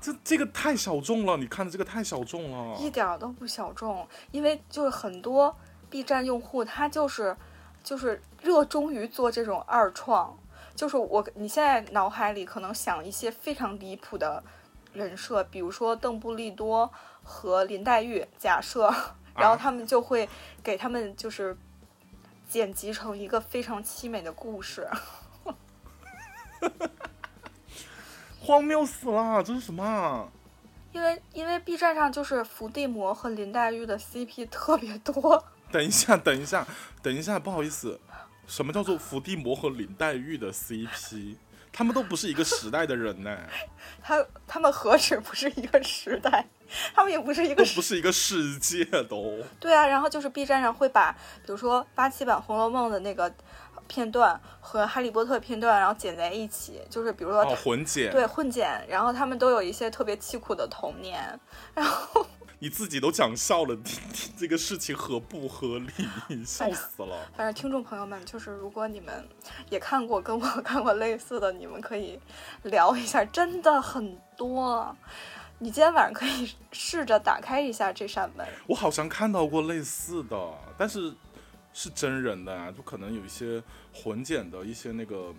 这这个太小众了，你看的这个太小众了，一点都不小众，因为就是很多 B 站用户他就是就是热衷于做这种二创，就是我你现在脑海里可能想一些非常离谱的人设，比如说邓布利多和林黛玉，假设，然后他们就会给他们就是剪辑成一个非常凄美的故事。[laughs] 荒谬死了，这是什么？因为因为 B 站上就是伏地魔和林黛玉的 CP 特别多。等一下，等一下，等一下，不好意思，什么叫做伏地魔和林黛玉的 CP？他们都不是一个时代的人呢。他他们何止不是一个时代，他们也不是一个，不是一个世界都。对啊，然后就是 B 站上会把，比如说八七版《红楼梦》的那个。片段和《哈利波特》片段，然后剪在一起，就是比如说哦混剪，对混剪，然后他们都有一些特别凄苦的童年，然后你自己都讲笑了，这个事情合不合理？笑死了。反正听众朋友们，就是如果你们也看过跟我 [laughs] 看过类似的，你们可以聊一下，真的很多。你今天晚上可以试着打开一下这扇门。我好像看到过类似的，但是。是真人的啊，就可能有一些混剪的一些那个，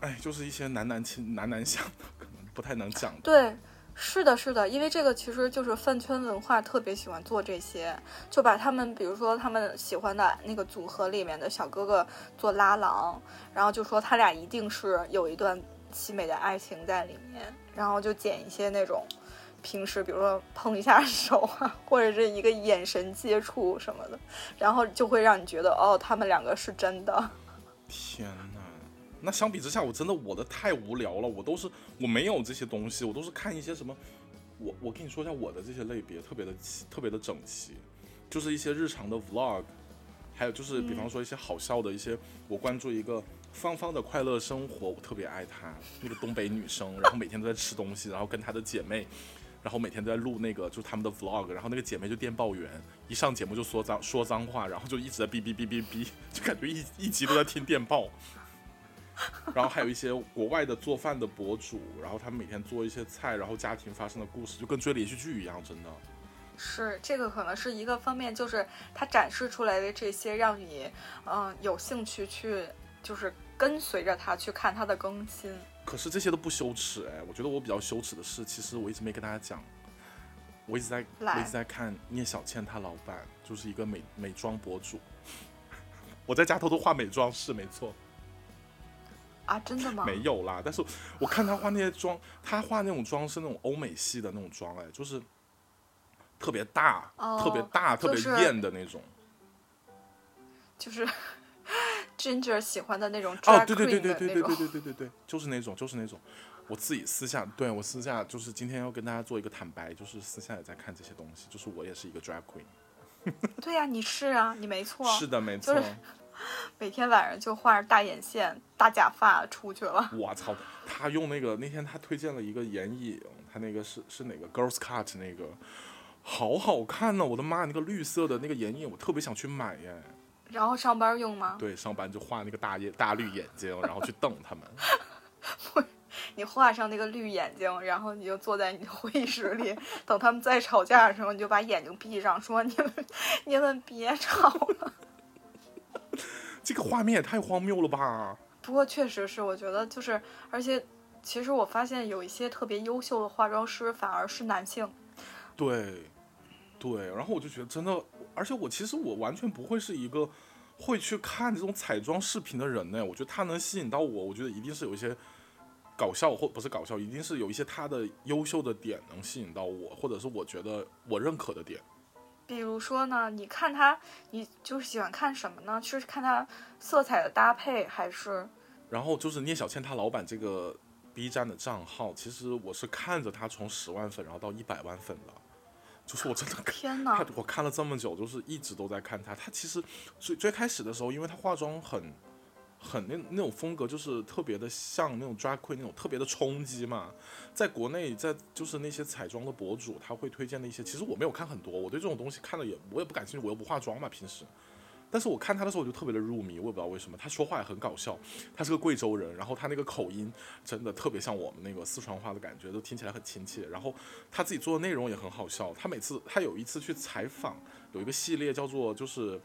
哎，就是一些男男亲男男相的，可能不太能讲。对，是的，是的，因为这个其实就是饭圈文化特别喜欢做这些，就把他们，比如说他们喜欢的那个组合里面的小哥哥做拉郎，然后就说他俩一定是有一段凄美的爱情在里面，然后就剪一些那种。平时比如说碰一下手啊，或者是一个眼神接触什么的，然后就会让你觉得哦，他们两个是真的。[laughs] 天哪，那相比之下，我真的我的太无聊了。我都是我没有这些东西，我都是看一些什么。我我跟你说一下我的这些类别，特别的特别的整齐，就是一些日常的 vlog，还有就是比方说一些好笑的一些。我关注一个芳芳的快乐生活，我特别爱她，那个东北女生，然后每天都在吃东西，然后跟她的姐妹。然后每天都在录那个，就是他们的 vlog，然后那个姐妹就电报员，一上节目就说脏说脏话，然后就一直在哔哔哔哔哔，就感觉一一集都在听电报。然后还有一些国外的做饭的博主，然后他们每天做一些菜，然后家庭发生的故事，就跟追连续剧一样，真的。是这个可能是一个方面，就是他展示出来的这些，让你嗯有兴趣去，就是跟随着他去看他的更新。可是这些都不羞耻哎，我觉得我比较羞耻的是，其实我一直没跟大家讲，我一直在我一直在看聂小倩她老板，就是一个美美妆博主，[laughs] 我在家偷偷画美妆是没错。啊，真的吗？没有啦，但是我看他画那些妆，他画那种妆是那种欧美系的那种妆哎，就是特别大、特别大、特别艳的那种，就是。[laughs] Ginger 喜欢的那种哦，对对对对对对对对对对对，就是那种就是那种，我自己私下对我私下就是今天要跟大家做一个坦白，就是私下也在看这些东西，就是我也是一个 drag queen。[laughs] 对呀，你是啊，你没错，是的没错，每天晚上就画着大眼线、大假发出去了。[laughs] 我操，他用那个那天他推荐了一个眼影，他那个是是哪个 Girls Cut 那个，好好看呢！我的妈，那个绿色的那个眼影，我特别想去买耶。然后上班用吗？对，上班就画那个大眼大绿眼睛，然后去瞪他们。[laughs] 不，你画上那个绿眼睛，然后你就坐在你的会议室里，等他们再吵架的时候，你就把眼睛闭上，说：“你们，你们别吵了。”这个画面也太荒谬了吧！不过确实是，我觉得就是，而且其实我发现有一些特别优秀的化妆师反而是男性。对，对，然后我就觉得真的。而且我其实我完全不会是一个会去看这种彩妆视频的人呢，我觉得他能吸引到我，我觉得一定是有一些搞笑或不是搞笑，一定是有一些他的优秀的点能吸引到我，或者是我觉得我认可的点。比如说呢，你看他，你就是喜欢看什么呢？是看他色彩的搭配，还是？然后就是聂小倩她老板这个 B 站的账号，其实我是看着他从十万粉，然后到一百万粉的。就是我真的天哪！我看了这么久，就是一直都在看他。他其实最最开始的时候，因为他化妆很很那那种风格，就是特别的像那种 drag queen 那种特别的冲击嘛。在国内，在就是那些彩妆的博主，他会推荐的一些，其实我没有看很多。我对这种东西看了也我也不感兴趣，我又不化妆嘛，平时。但是我看他的时候，我就特别的入迷，我也不知道为什么。他说话也很搞笑，他是个贵州人，然后他那个口音真的特别像我们那个四川话的感觉，都听起来很亲切。然后他自己做的内容也很好笑。他每次他有一次去采访，有一个系列叫做就是，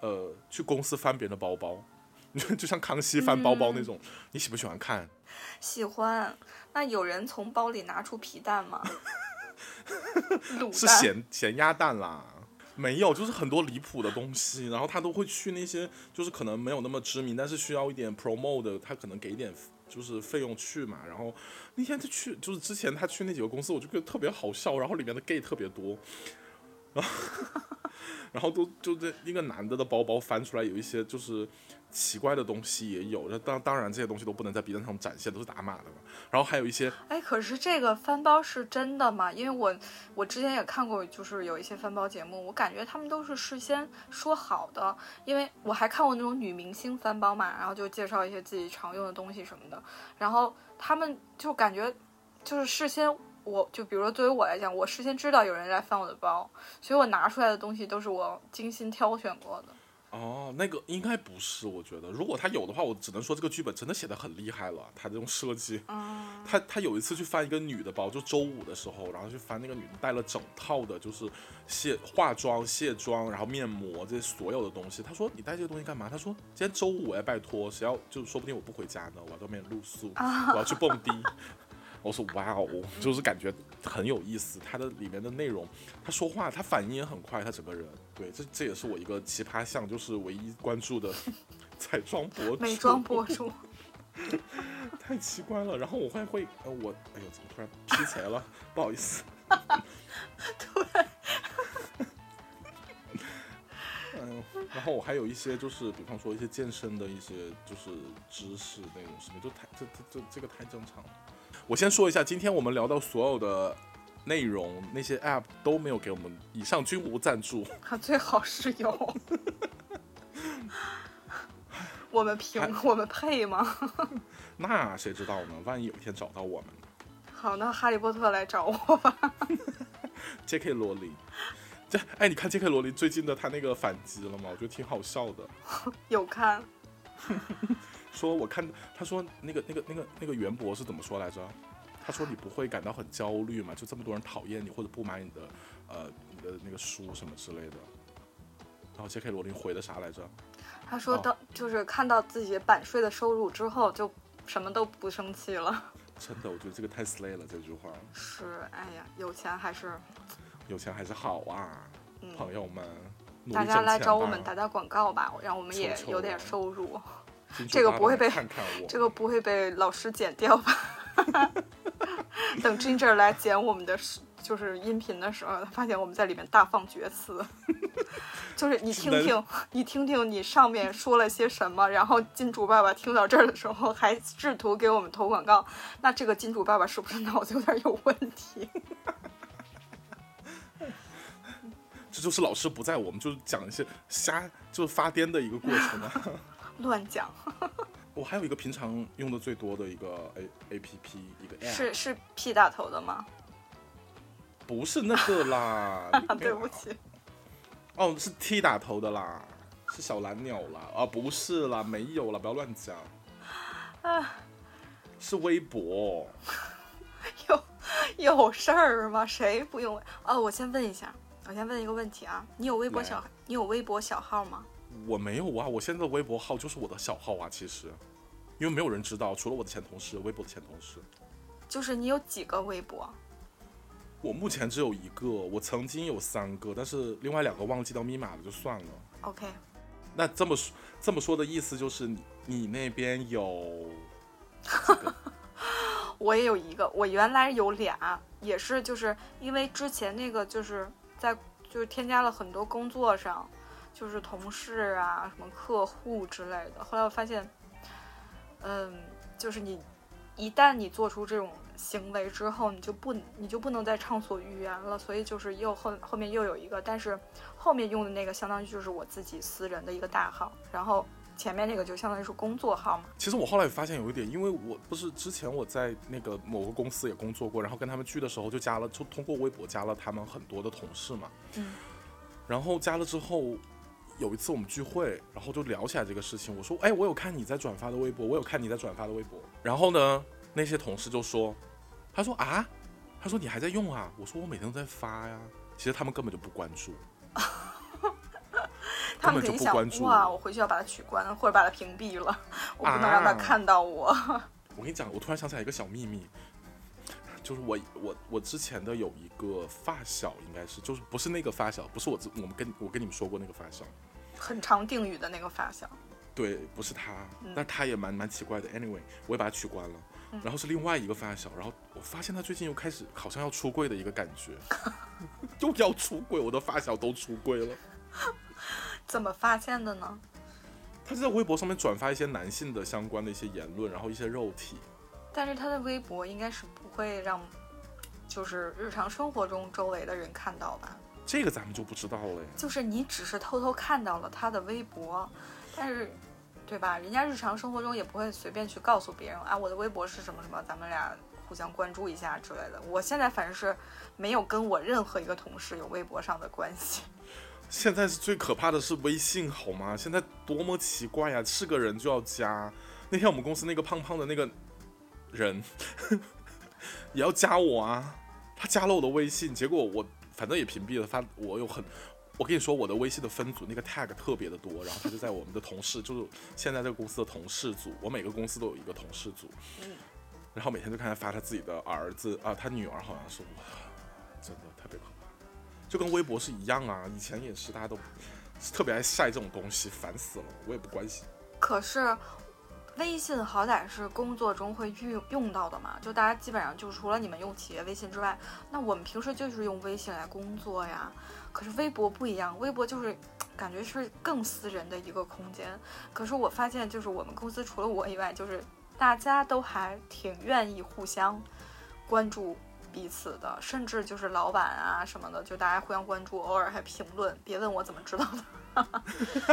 呃，去公司翻别人的包包，就像康熙翻包包那种。你喜不喜欢看？喜欢。那有人从包里拿出皮蛋吗？[laughs] 是咸咸鸭蛋啦。没有，就是很多离谱的东西，然后他都会去那些，就是可能没有那么知名，但是需要一点 promo 的，他可能给一点就是费用去嘛。然后那天他去，就是之前他去那几个公司，我就觉得特别好笑，然后里面的 gay 特别多，然后 [laughs] 然后都就这一个男的的包包翻出来，有一些就是。奇怪的东西也有，那当当然这些东西都不能在 B 站上展现，都是打码的嘛。然后还有一些，哎，可是这个翻包是真的吗？因为我我之前也看过，就是有一些翻包节目，我感觉他们都是事先说好的。因为我还看过那种女明星翻包嘛，然后就介绍一些自己常用的东西什么的，然后他们就感觉就是事先，我就比如说作为我来讲，我事先知道有人来翻我的包，所以我拿出来的东西都是我精心挑选过的。哦，那个应该不是，我觉得，如果他有的话，我只能说这个剧本真的写的很厉害了。他这种设计，[laughs] 他他有一次去翻一个女的包，就周五的时候，然后去翻那个女的带了整套的，就是卸化妆、卸妆，然后面膜这些所有的东西。他说：“你带这些东西干嘛？”他说：“今天周五哎，拜托，谁要就说不定我不回家呢，我要外面露宿，我要去蹦迪。[laughs] ”我说哇哦，就是感觉很有意思。他的里面的内容，他说话，他反应也很快，他整个人，对，这这也是我一个奇葩项，就是唯一关注的 [laughs] 彩妆博主。美妆博主，[laughs] 太奇怪了。然后我会会，呃，我，哎呦，怎么突然劈柴了？不好意思。[laughs] 突然。嗯，然后我还有一些，就是比方说一些健身的一些，就是知识那种什么，就太这这这这个太正常了。我先说一下，今天我们聊到所有的内容，那些 App 都没有给我们，以上均无赞助。它最好是有。[laughs] 我们凭我们配吗？[laughs] 那谁知道呢？万一有一天找到我们。好，那哈利波特来找我吧。J.K. 罗琳，这哎，你看 J.K. 罗琳最近的他那个反击了吗？我觉得挺好笑的。[laughs] 有看。说我看他说那个那个那个那个袁博是怎么说来着？他说你不会感到很焦虑吗？就这么多人讨厌你或者不买你的呃你的那个书什么之类的。然后 J.K. 罗琳回的啥来着？他说当就是看到自己版税的收入之后就什么都不生气了。[laughs] 真的，我觉得这个太 slay 了这句话。是，哎呀，有钱还是 [tsk] 有钱还是好啊，朋友们，大家来找我们打打广告吧，让我们也有点收入。这个不会被这个不会被老师剪掉吧？[laughs] 等 Ginger 来剪我们的就是音频的时候，他发现我们在里面大放厥词，[laughs] 就是你听听，你听听你上面说了些什么，然后金主爸爸听到这儿的时候还试图给我们投广告，那这个金主爸爸是不是脑子有点有问题？这就是老师不在，我们就讲一些瞎就是发癫的一个过程啊。[laughs] 乱讲，我还有一个平常用的最多的一个 A A P P 一个 App，是是 P 打头的吗？不是那个啦，[laughs] 对不起。哦，是 T 打头的啦，是小蓝鸟啦，啊，不是啦，没有啦，不要乱讲。啊，是微博。[laughs] 有有事儿吗？谁不用？哦，我先问一下，我先问一个问题啊，你有微博小你有微博小号吗？我没有啊，我现在的微博号就是我的小号啊，其实，因为没有人知道，除了我的前同事，微博的前同事。就是你有几个微博？我目前只有一个，我曾经有三个，但是另外两个忘记掉密码了，就算了。OK。那这么说这么说的意思就是你你那边有 [laughs] 我也有一个，我原来有俩，也是就是因为之前那个就是在就是添加了很多工作上，就是同事啊、什么客户之类的。后来我发现，嗯，就是你一旦你做出这种行为之后，你就不你就不能再畅所欲言了。所以就是又后后面又有一个，但是后面用的那个相当于就是我自己私人的一个大号，然后。前面那个就相当于是工作号嘛。其实我后来也发现有一点，因为我不是之前我在那个某个公司也工作过，然后跟他们聚的时候就加了，就通过微博加了他们很多的同事嘛。嗯。然后加了之后，有一次我们聚会，然后就聊起来这个事情。我说：“哎，我有看你在转发的微博，我有看你在转发的微博。”然后呢，那些同事就说：“他说啊，他说你还在用啊？”我说：“我每天都在发呀。”其实他们 [laughs] 根本就不关注。他们肯定想哇，我回去要把它取关，或者把它屏蔽了，我不能让他看到我。[laughs] 我跟你讲，我突然想起来一个小秘密，就是我我我之前的有一个发小，应该是就是不是那个发小，不是我我们跟我跟你们说过那个发小，很长定语的那个发小。对，不是他，但他也蛮蛮奇怪的。Anyway，我也把他取关了。然后是另外一个发小，然后我发现他最近又开始好像要出柜的一个感觉，[laughs] 又要出柜，我的发小都出柜了。[laughs] 怎么发现的呢？他就在微博上面转发一些男性的相关的一些言论，然后一些肉体。但是他的微博应该是不会让，就是日常生活中周围的人看到吧？这个咱们就不知道了呀。就是你只是偷偷看到了他的微博，但是，对吧？人家日常生活中也不会随便去告诉别人啊，我的微博是什么什么，咱们俩互相关注一下之类的。我现在反正是没有跟我任何一个同事有微博上的关系。[laughs] 现在是最可怕的是微信，好吗？现在多么奇怪呀！是个人就要加。那天我们公司那个胖胖的那个人 [laughs] 也要加我啊，他加了我的微信，结果我反正也屏蔽了。发我有很，我跟你说，我的微信的分组那个 tag 特别的多，然后他就在我们的同事，就是现在这个公司的同事组，我每个公司都有一个同事组，然后每天就看他发他自己的儿子啊，他女儿好像是，哇，真的特别可怕。就跟微博是一样啊，以前也是，大家都特别爱晒这种东西，烦死了。我也不关心。可是微信好歹是工作中会用用到的嘛，就大家基本上就除了你们用企业微信之外，那我们平时就是用微信来工作呀。可是微博不一样，微博就是感觉是更私人的一个空间。可是我发现，就是我们公司除了我以外，就是大家都还挺愿意互相关注。彼此的，甚至就是老板啊什么的，就大家互相关注，偶尔还评论。别问我怎么知道的。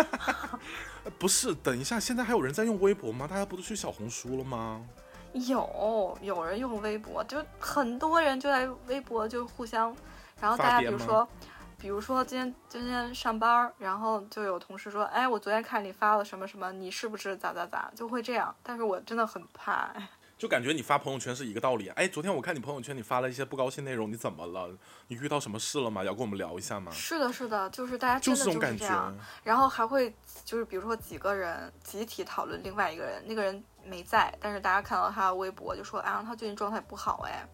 [laughs] 不是，等一下，现在还有人在用微博吗？大家不都去小红书了吗？有，有人用微博，就很多人就在微博就互相，然后大家比如说，比如说今天今天上班，然后就有同事说，哎，我昨天看你发了什么什么，你是不是咋咋咋，就会这样。但是我真的很怕。就感觉你发朋友圈是一个道理。哎，昨天我看你朋友圈，你发了一些不高兴内容，你怎么了？你遇到什么事了吗？要跟我们聊一下吗？是的，是的，就是大家真的就是这种感觉。然后还会就是比如说几个人集体讨论另外一个人，那个人没在，但是大家看到他的微博就说，啊，他最近状态不好，哎，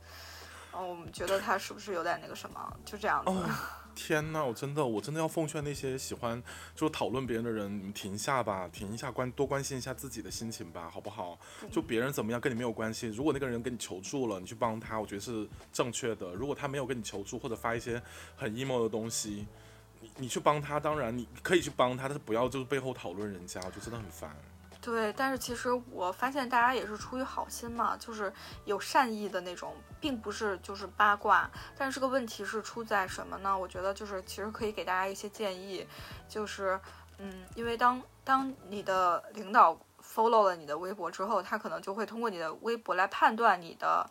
嗯，我们觉得他是不是有点那个什么？就这样子。[laughs] 天呐，我真的，我真的要奉劝那些喜欢就讨论别人的人，你们停下吧，停一下关，多关心一下自己的心情吧，好不好？就别人怎么样跟你没有关系。如果那个人跟你求助了，你去帮他，我觉得是正确的。如果他没有跟你求助或者发一些很 emo 的东西，你你去帮他，当然你可以去帮他，但是不要就是背后讨论人家，我觉得真的很烦。对，但是其实我发现大家也是出于好心嘛，就是有善意的那种，并不是就是八卦。但是这个问题是出在什么呢？我觉得就是其实可以给大家一些建议，就是嗯，因为当当你的领导 follow 了你的微博之后，他可能就会通过你的微博来判断你的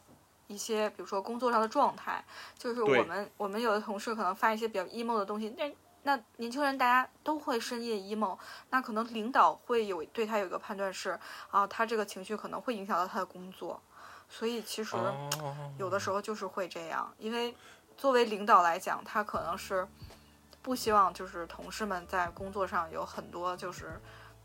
一些，比如说工作上的状态。就是我们我们有的同事可能发一些比较 emo 的东西，那。那年轻人大家都会深夜 emo，那可能领导会有对他有一个判断是啊，他这个情绪可能会影响到他的工作，所以其实有的时候就是会这样，因为作为领导来讲，他可能是不希望就是同事们在工作上有很多就是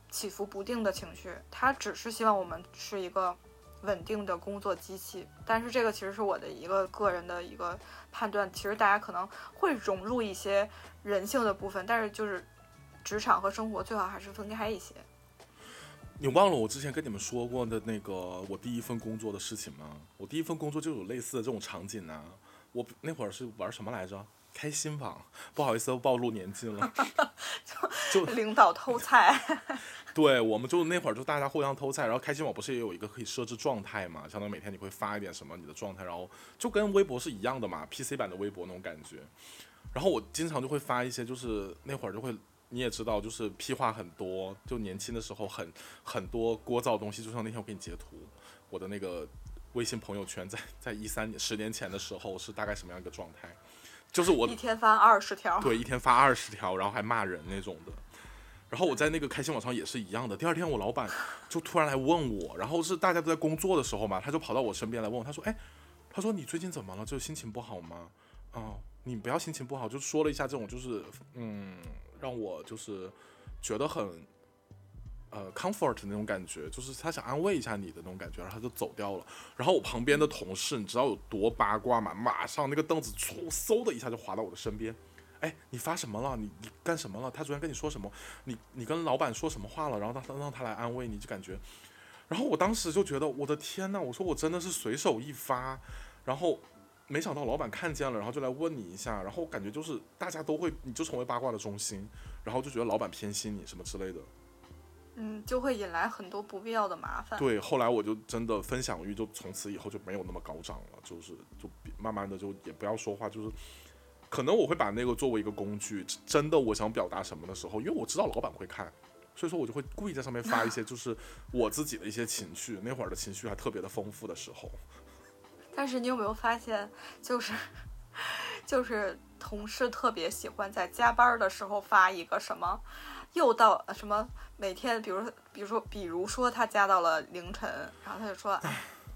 起伏不定的情绪，他只是希望我们是一个稳定的工作机器。但是这个其实是我的一个个人的一个判断，其实大家可能会融入一些。人性的部分，但是就是职场和生活最好还是分开一些。你忘了我之前跟你们说过的那个我第一份工作的事情吗？我第一份工作就有类似的这种场景呢。我那会儿是玩什么来着？开心网，[laughs] 不好意思，暴露年纪了。[laughs] [laughs] 就领导偷菜。对，我们就那会儿就大家互相偷菜，然后开心网不是也有一个可以设置状态嘛？相当于每天你会发一点什么你的状态，然后就跟微博是一样的嘛，PC 版的微博那种感觉。然后我经常就会发一些，就是那会儿就会。你也知道，就是屁话很多，就年轻的时候很很多聒噪东西。就像那天我给你截图，我的那个微信朋友圈，在在一三年十年前的时候是大概什么样一个状态？就是我一天发二十条，对，一天发二十条，然后还骂人那种的。然后我在那个开心网上也是一样的。第二天我老板就突然来问我，然后是大家都在工作的时候嘛，他就跑到我身边来问我，他说：“哎，他说你最近怎么了？就心情不好吗？啊，你不要心情不好。”就说了一下这种，就是嗯。让我就是觉得很呃 comfort 那种感觉，就是他想安慰一下你的那种感觉，然后他就走掉了。然后我旁边的同事，你知道有多八卦吗？马上那个凳子嗖嗖的一下就滑到我的身边。哎，你发什么了？你你干什么了？他昨天跟你说什么？你你跟老板说什么话了？然后他让他来安慰你，就感觉。然后我当时就觉得我的天呐，我说我真的是随手一发，然后。没想到老板看见了，然后就来问你一下，然后感觉就是大家都会，你就成为八卦的中心，然后就觉得老板偏心你什么之类的，嗯，就会引来很多不必要的麻烦。对，后来我就真的分享欲就从此以后就没有那么高涨了，就是就慢慢的就也不要说话，就是可能我会把那个作为一个工具，真的我想表达什么的时候，因为我知道老板会看，所以说我就会故意在上面发一些 [laughs] 就是我自己的一些情绪，那会儿的情绪还特别的丰富的时候。但是你有没有发现，就是，就是同事特别喜欢在加班的时候发一个什么，又到什么每天，比如比如说比如说他加到了凌晨，然后他就说，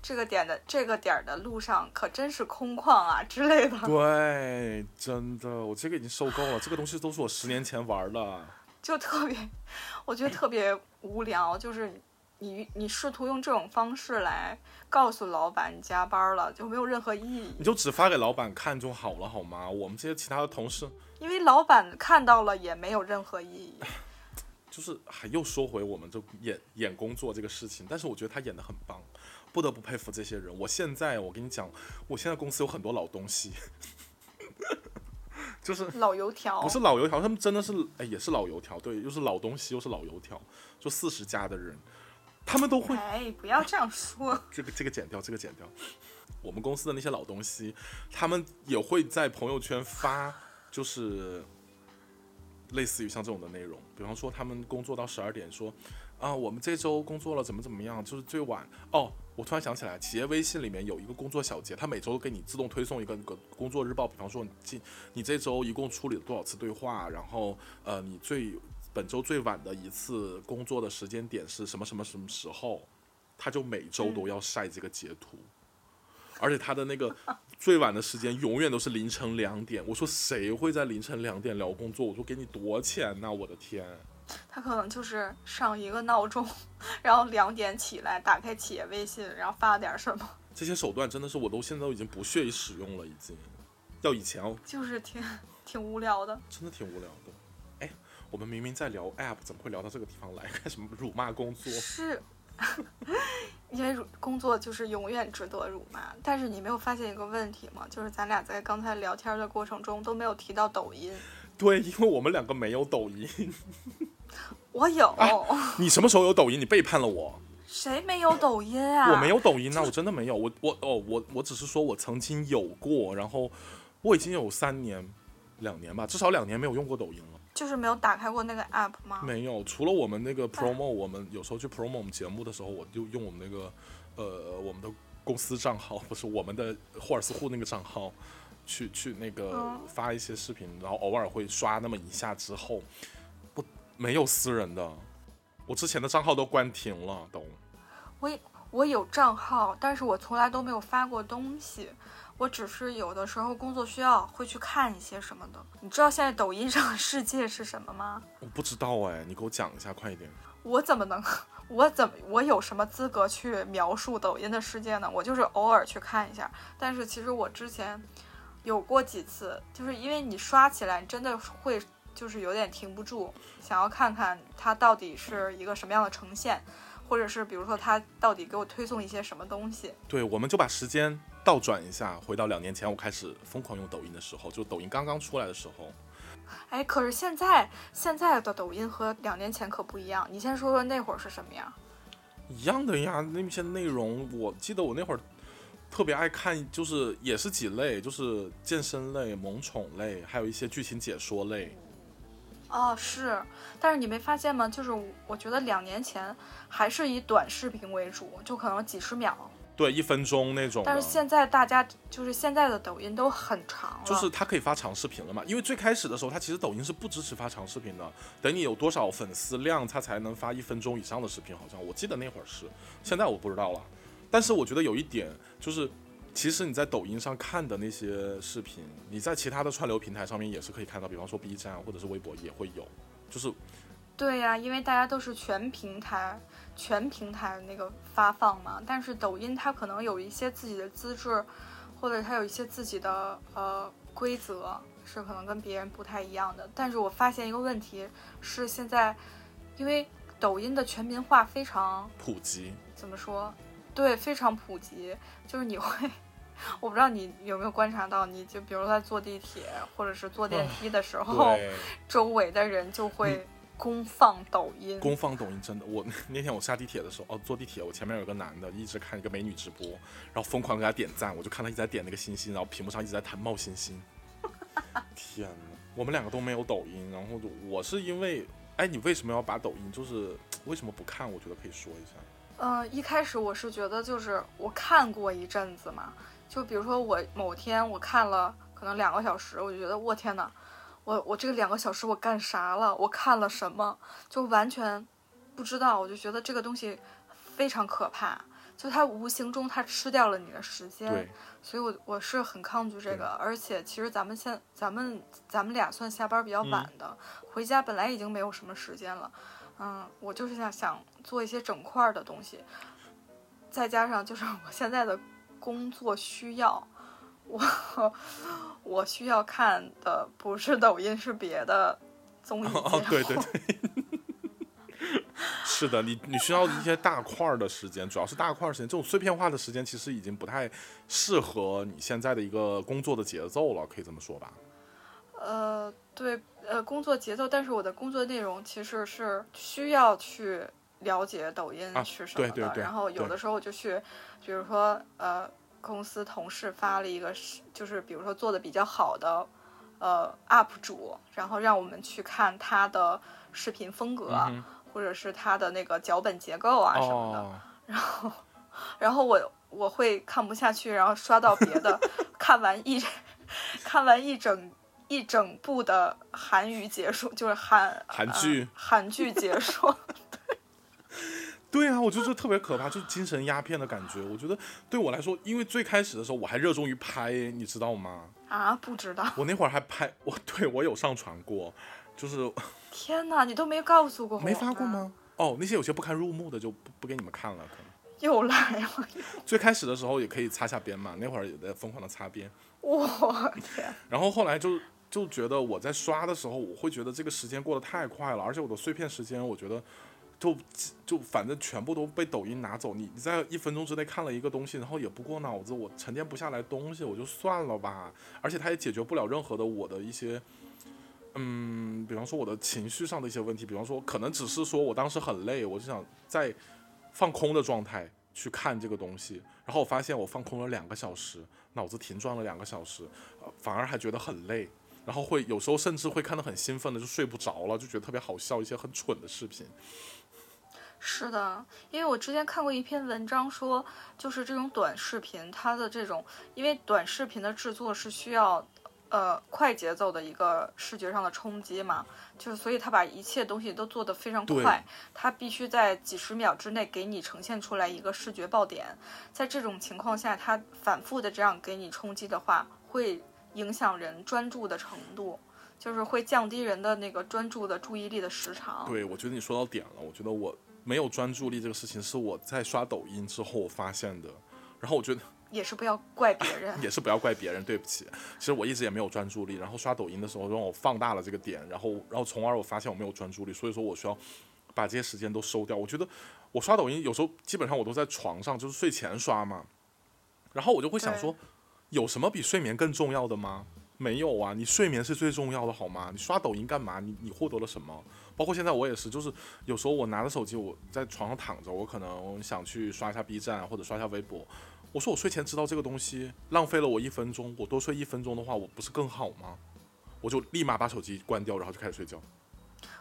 这个点的这个点的路上可真是空旷啊 [laughs] 之类的。对，真的，我这个已经受够了，这个东西都是我十年前玩的，就特别，我觉得特别无聊，就是你你试图用这种方式来。告诉老板你加班了就没有任何意义，你就只发给老板看就好了，好吗？我们这些其他的同事，因为老板看到了也没有任何意义。[laughs] 就是还又说回我们这演演工作这个事情，但是我觉得他演的很棒，不得不佩服这些人。我现在我跟你讲，我现在公司有很多老东西，[laughs] 就是老油条，不是老油条，他们真的是哎也是老油条，对，又是老东西又是老油条，就四十加的人。他们都会哎，不要这样说。这个这个剪掉，这个剪掉。我们公司的那些老东西，他们也会在朋友圈发，就是类似于像这种的内容。比方说，他们工作到十二点，说啊，我们这周工作了怎么怎么样，就是最晚。哦，我突然想起来，企业微信里面有一个工作小结，他每周给你自动推送一个那个工作日报。比方说，你今你这周一共处理了多少次对话，然后呃，你最。本周最晚的一次工作的时间点是什么什么什么时候？他就每周都要晒这个截图，而且他的那个 [laughs] 最晚的时间永远都是凌晨两点。我说谁会在凌晨两点聊工作？我说给你多钱呐！我的天！他可能就是上一个闹钟，[laughs] 然后两点起来打开企业微信，然后发点什么。这些手段真的是我都现在都已经不屑于使用了，已经。要以前哦，就是挺挺无聊的，真的挺无聊的。我们明明在聊 App，怎么会聊到这个地方来？干什么辱骂工作？是，[laughs] 因为工作就是永远值得辱骂。但是你没有发现一个问题吗？就是咱俩在刚才聊天的过程中都没有提到抖音。对，因为我们两个没有抖音。[laughs] 我有。你什么时候有抖音？你背叛了我。谁没有抖音啊？我没有抖音啊，我真的没有。我我哦，我我只是说我曾经有过，然后我已经有三年、两年吧，至少两年没有用过抖音了。就是没有打开过那个 app 吗？没有，除了我们那个 promo，我们有时候去 promo 我们节目的时候，我就用我们那个，呃，我们的公司账号，不是我们的霍尔斯户那个账号，去去那个发一些视频，然后偶尔会刷那么一下之后，不没有私人的，我之前的账号都关停了，都。我我有账号，但是我从来都没有发过东西。我只是有的时候工作需要会去看一些什么的。你知道现在抖音上的世界是什么吗？我不知道哎，你给我讲一下，快一点。我怎么能？我怎么？我有什么资格去描述抖音的世界呢？我就是偶尔去看一下。但是其实我之前有过几次，就是因为你刷起来真的会就是有点停不住，想要看看它到底是一个什么样的呈现，或者是比如说它到底给我推送一些什么东西。对，我们就把时间倒转一下，回到两年前我开始疯狂用抖音的时候，就抖音刚刚出来的时候。哎，可是现在现在的抖音和两年前可不一样。你先说说那会儿是什么样？一样的呀，那些内容，我记得我那会儿特别爱看，就是也是几类，就是健身类、萌宠类，还有一些剧情解说类。哦，是，但是你没发现吗？就是我觉得两年前还是以短视频为主，就可能几十秒。对，一分钟那种。但是现在大家就是现在的抖音都很长，就是它可以发长视频了嘛？因为最开始的时候，它其实抖音是不支持发长视频的，等你有多少粉丝量，它才能发一分钟以上的视频。好像我记得那会儿是，现在我不知道了。但是我觉得有一点就是，其实你在抖音上看的那些视频，你在其他的串流平台上面也是可以看到，比方说 B 站或者是微博也会有，就是。对呀，因为大家都是全平台。全平台那个发放嘛，但是抖音它可能有一些自己的资质，或者它有一些自己的呃规则，是可能跟别人不太一样的。但是我发现一个问题是，现在因为抖音的全民化非常普及，怎么说？对，非常普及，就是你会，我不知道你有没有观察到，你就比如说在坐地铁或者是坐电梯的时候，周围的人就会。公放抖音，公放抖音真的。我 [laughs] 那天我下地铁的时候，哦，坐地铁，我前面有个男的，一直看一个美女直播，然后疯狂给他点赞，我就看他一直在点那个星星，然后屏幕上一直在弹冒星星。[laughs] 天哪，我们两个都没有抖音，然后我是因为，哎，你为什么要把抖音？就是 [tsk] 为什么不看？我觉得可以说一下。嗯，一开始我是觉得就是我看过一阵子嘛，就比如说我某天我看了可能两个小时，我就觉得我天哪。我我这个两个小时我干啥了？我看了什么？就完全不知道。我就觉得这个东西非常可怕，就它无形中它吃掉了你的时间。所以我我是很抗拒这个。而且其实咱们现咱们咱们俩算下班比较晚的，回家本来已经没有什么时间了。嗯，我就是想想做一些整块的东西，再加上就是我现在的工作需要。我我需要看的不是抖音，是别的综艺节目。对对对，是的，你你需要一些大块的时间，主要是大块时间。这种碎片化的时间其实已经不太适合你现在的一个工作的节奏了，可以这么说吧？呃，对，呃，工作节奏，但是我的工作内容其实是需要去了解抖音是什么的，然后有的时候就去，比如说呃。公司同事发了一个，就是比如说做的比较好的，呃，UP 主，然后让我们去看他的视频风格，或者是他的那个脚本结构啊什么的。然后，[laughs] 然后我我会看不下去，然后刷到别的，[laughs] 看完一 [laughs] 看完一整一整部的韩语解说，就是韩韩剧韩剧结束。对啊，我觉得特别可怕，就是精神鸦片的感觉。我觉得对我来说，因为最开始的时候我还热衷于拍，你知道吗？啊，不知道。我那会儿还拍，我对我有上传过，就是。[laughs] 天哪，你都没告诉过我。没发过吗？哦，那些有些不堪入目的就不不给你们看了，可能。又来了。最开始的时候也可以擦下边嘛，那会儿也在疯狂的擦边。我天。然后后来就就觉得我在刷的时候，我会觉得这个时间过得太快了，而且我的碎片时间，我觉得。就就反正全部都被抖音拿走，你你在一分钟之内看了一个东西，然后也不过脑子，我沉淀不下来东西，我就算了吧。而且它也解决不了任何的我的一些，嗯，比方说我的情绪上的一些问题，比方说可能只是说我当时很累，我就想在放空的状态去看这个东西，然后我发现我放空了两个小时，脑子停转了两个小时，反而还觉得很累，然后会有时候甚至会看得很兴奋的就睡不着了，就觉得特别好笑，一些很蠢的视频。是的，因为我之前看过一篇文章，说就是这种短视频，它的这种，因为短视频的制作是需要，呃，快节奏的一个视觉上的冲击嘛，就是所以他把一切东西都做得非常快，他必须在几十秒之内给你呈现出来一个视觉爆点，在这种情况下，他反复的这样给你冲击的话，会影响人专注的程度，就是会降低人的那个专注的注意力的时长。对，我觉得你说到点了，我觉得我。没有专注力这个事情是我在刷抖音之后我发现的，然后我觉得也是不要怪别人，[laughs] 也是不要怪别人，对不起。其实我一直也没有专注力，然后刷抖音的时候让我放大了这个点，然后然后从而我发现我没有专注力，所以说我需要把这些时间都收掉。我觉得我刷抖音有时候基本上我都在床上，就是睡前刷嘛，然后我就会想说，有什么比睡眠更重要的吗？没有啊，你睡眠是最重要的，好吗？你刷抖音干嘛？你你获得了什么？包括现在我也是，就是有时候我拿着手机，我在床上躺着，我可能想去刷一下 B 站或者刷一下微博。我说我睡前知道这个东西，浪费了我一分钟，我多睡一分钟的话，我不是更好吗？我就立马把手机关掉，然后就开始睡觉。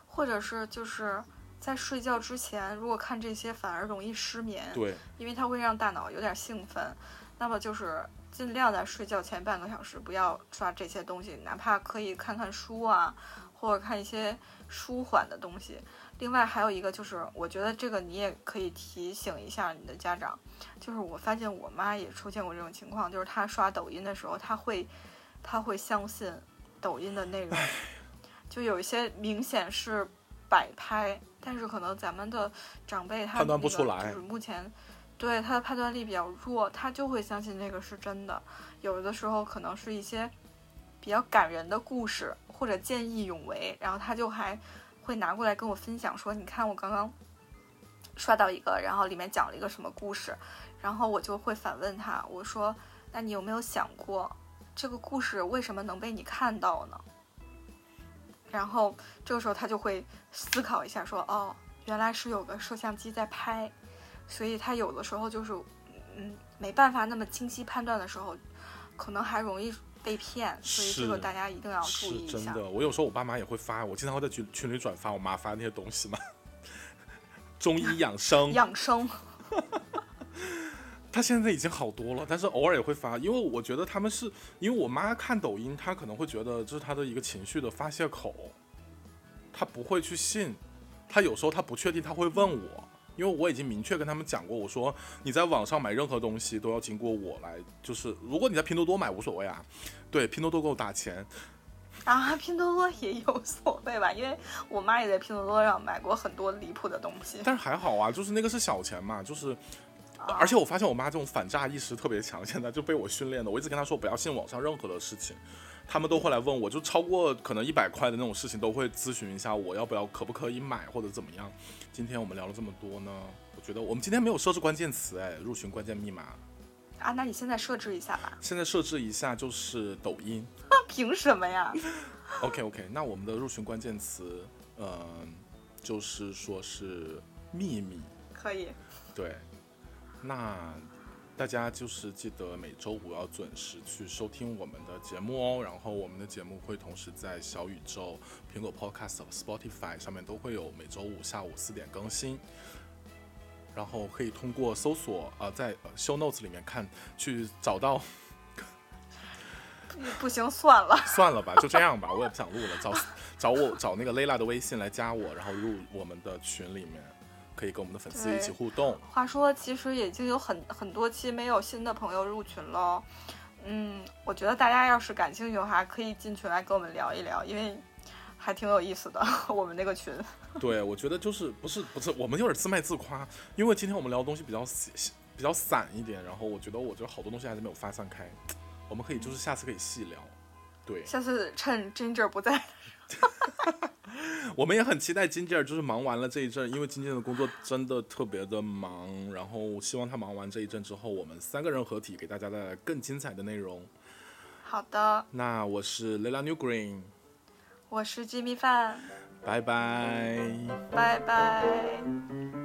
或者是就是在睡觉之前，如果看这些反而容易失眠，对，因为它会让大脑有点兴奋。那么就是尽量在睡觉前半个小时不要刷这些东西，哪怕可以看看书啊，或者看一些。舒缓的东西，另外还有一个就是，我觉得这个你也可以提醒一下你的家长，就是我发现我妈也出现过这种情况，就是她刷抖音的时候，她会，她会相信抖音的内容，就有一些明显是摆拍，但是可能咱们的长辈他判断不出来，就是目前对他的判断力比较弱，他就会相信那个是真的，有的时候可能是一些比较感人的故事。或者见义勇为，然后他就还会拿过来跟我分享说：“你看我刚刚刷到一个，然后里面讲了一个什么故事。”然后我就会反问他：“我说，那你有没有想过，这个故事为什么能被你看到呢？”然后这个时候他就会思考一下，说：“哦，原来是有个摄像机在拍，所以他有的时候就是嗯没办法那么清晰判断的时候，可能还容易。”被骗，所以这个大家一定要注意一下。真的，我有时候我爸妈也会发，我经常会在群群里转发我妈发那些东西嘛。[laughs] 中医养生，养生。他现在已经好多了，但是偶尔也会发，因为我觉得他们是因为我妈看抖音，她可能会觉得这是她的一个情绪的发泄口，她不会去信，她有时候她不确定，她会问我。因为我已经明确跟他们讲过，我说你在网上买任何东西都要经过我来，就是如果你在拼多多买无所谓啊，对，拼多多给我打钱。啊，拼多多也有所谓吧，因为我妈也在拼多多上买过很多离谱的东西，但是还好啊，就是那个是小钱嘛，就是，而且我发现我妈这种反诈意识特别强，现在就被我训练的，我一直跟她说不要信网上任何的事情。他们都会来问我，就超过可能一百块的那种事情，都会咨询一下我要不要，可不可以买或者怎么样。今天我们聊了这么多呢，我觉得我们今天没有设置关键词，哎，入群关键密码啊，那你现在设置一下吧。现在设置一下就是抖音。[laughs] 凭什么呀？OK OK，那我们的入群关键词，嗯，就是说是秘密。可以。对，那。大家就是记得每周五要准时去收听我们的节目哦。然后我们的节目会同时在小宇宙、苹果 Podcast、Spotify 上面都会有每周五下午四点更新。然后可以通过搜索呃，在 Show Notes 里面看去找到。[laughs] 不行，算了，[laughs] 算了吧，就这样吧，我也不想录了。找找我找那个 Layla 的微信来加我，然后入我们的群里面。可以跟我们的粉丝一起互动。话说，其实已经有很很多期没有新的朋友入群了。嗯，我觉得大家要是感兴趣的话，可以进群来跟我们聊一聊，因为还挺有意思的。[laughs] 我们那个群。对，我觉得就是不是不是，我们有点自卖自夸，因为今天我们聊的东西比较比较散一点，然后我觉得我觉得好多东西还是没有发散开，我们可以就是下次可以细聊。对，下次趁 Ginger 不在。[laughs] 我们也很期待金吉尔，就是忙完了这一阵，因为金姐的工作真的特别的忙，然后希望他忙完这一阵之后，我们三个人合体，给大家带来更精彩的内容。好的。那我是 Lela New Green，我是鸡米饭，拜拜，拜拜。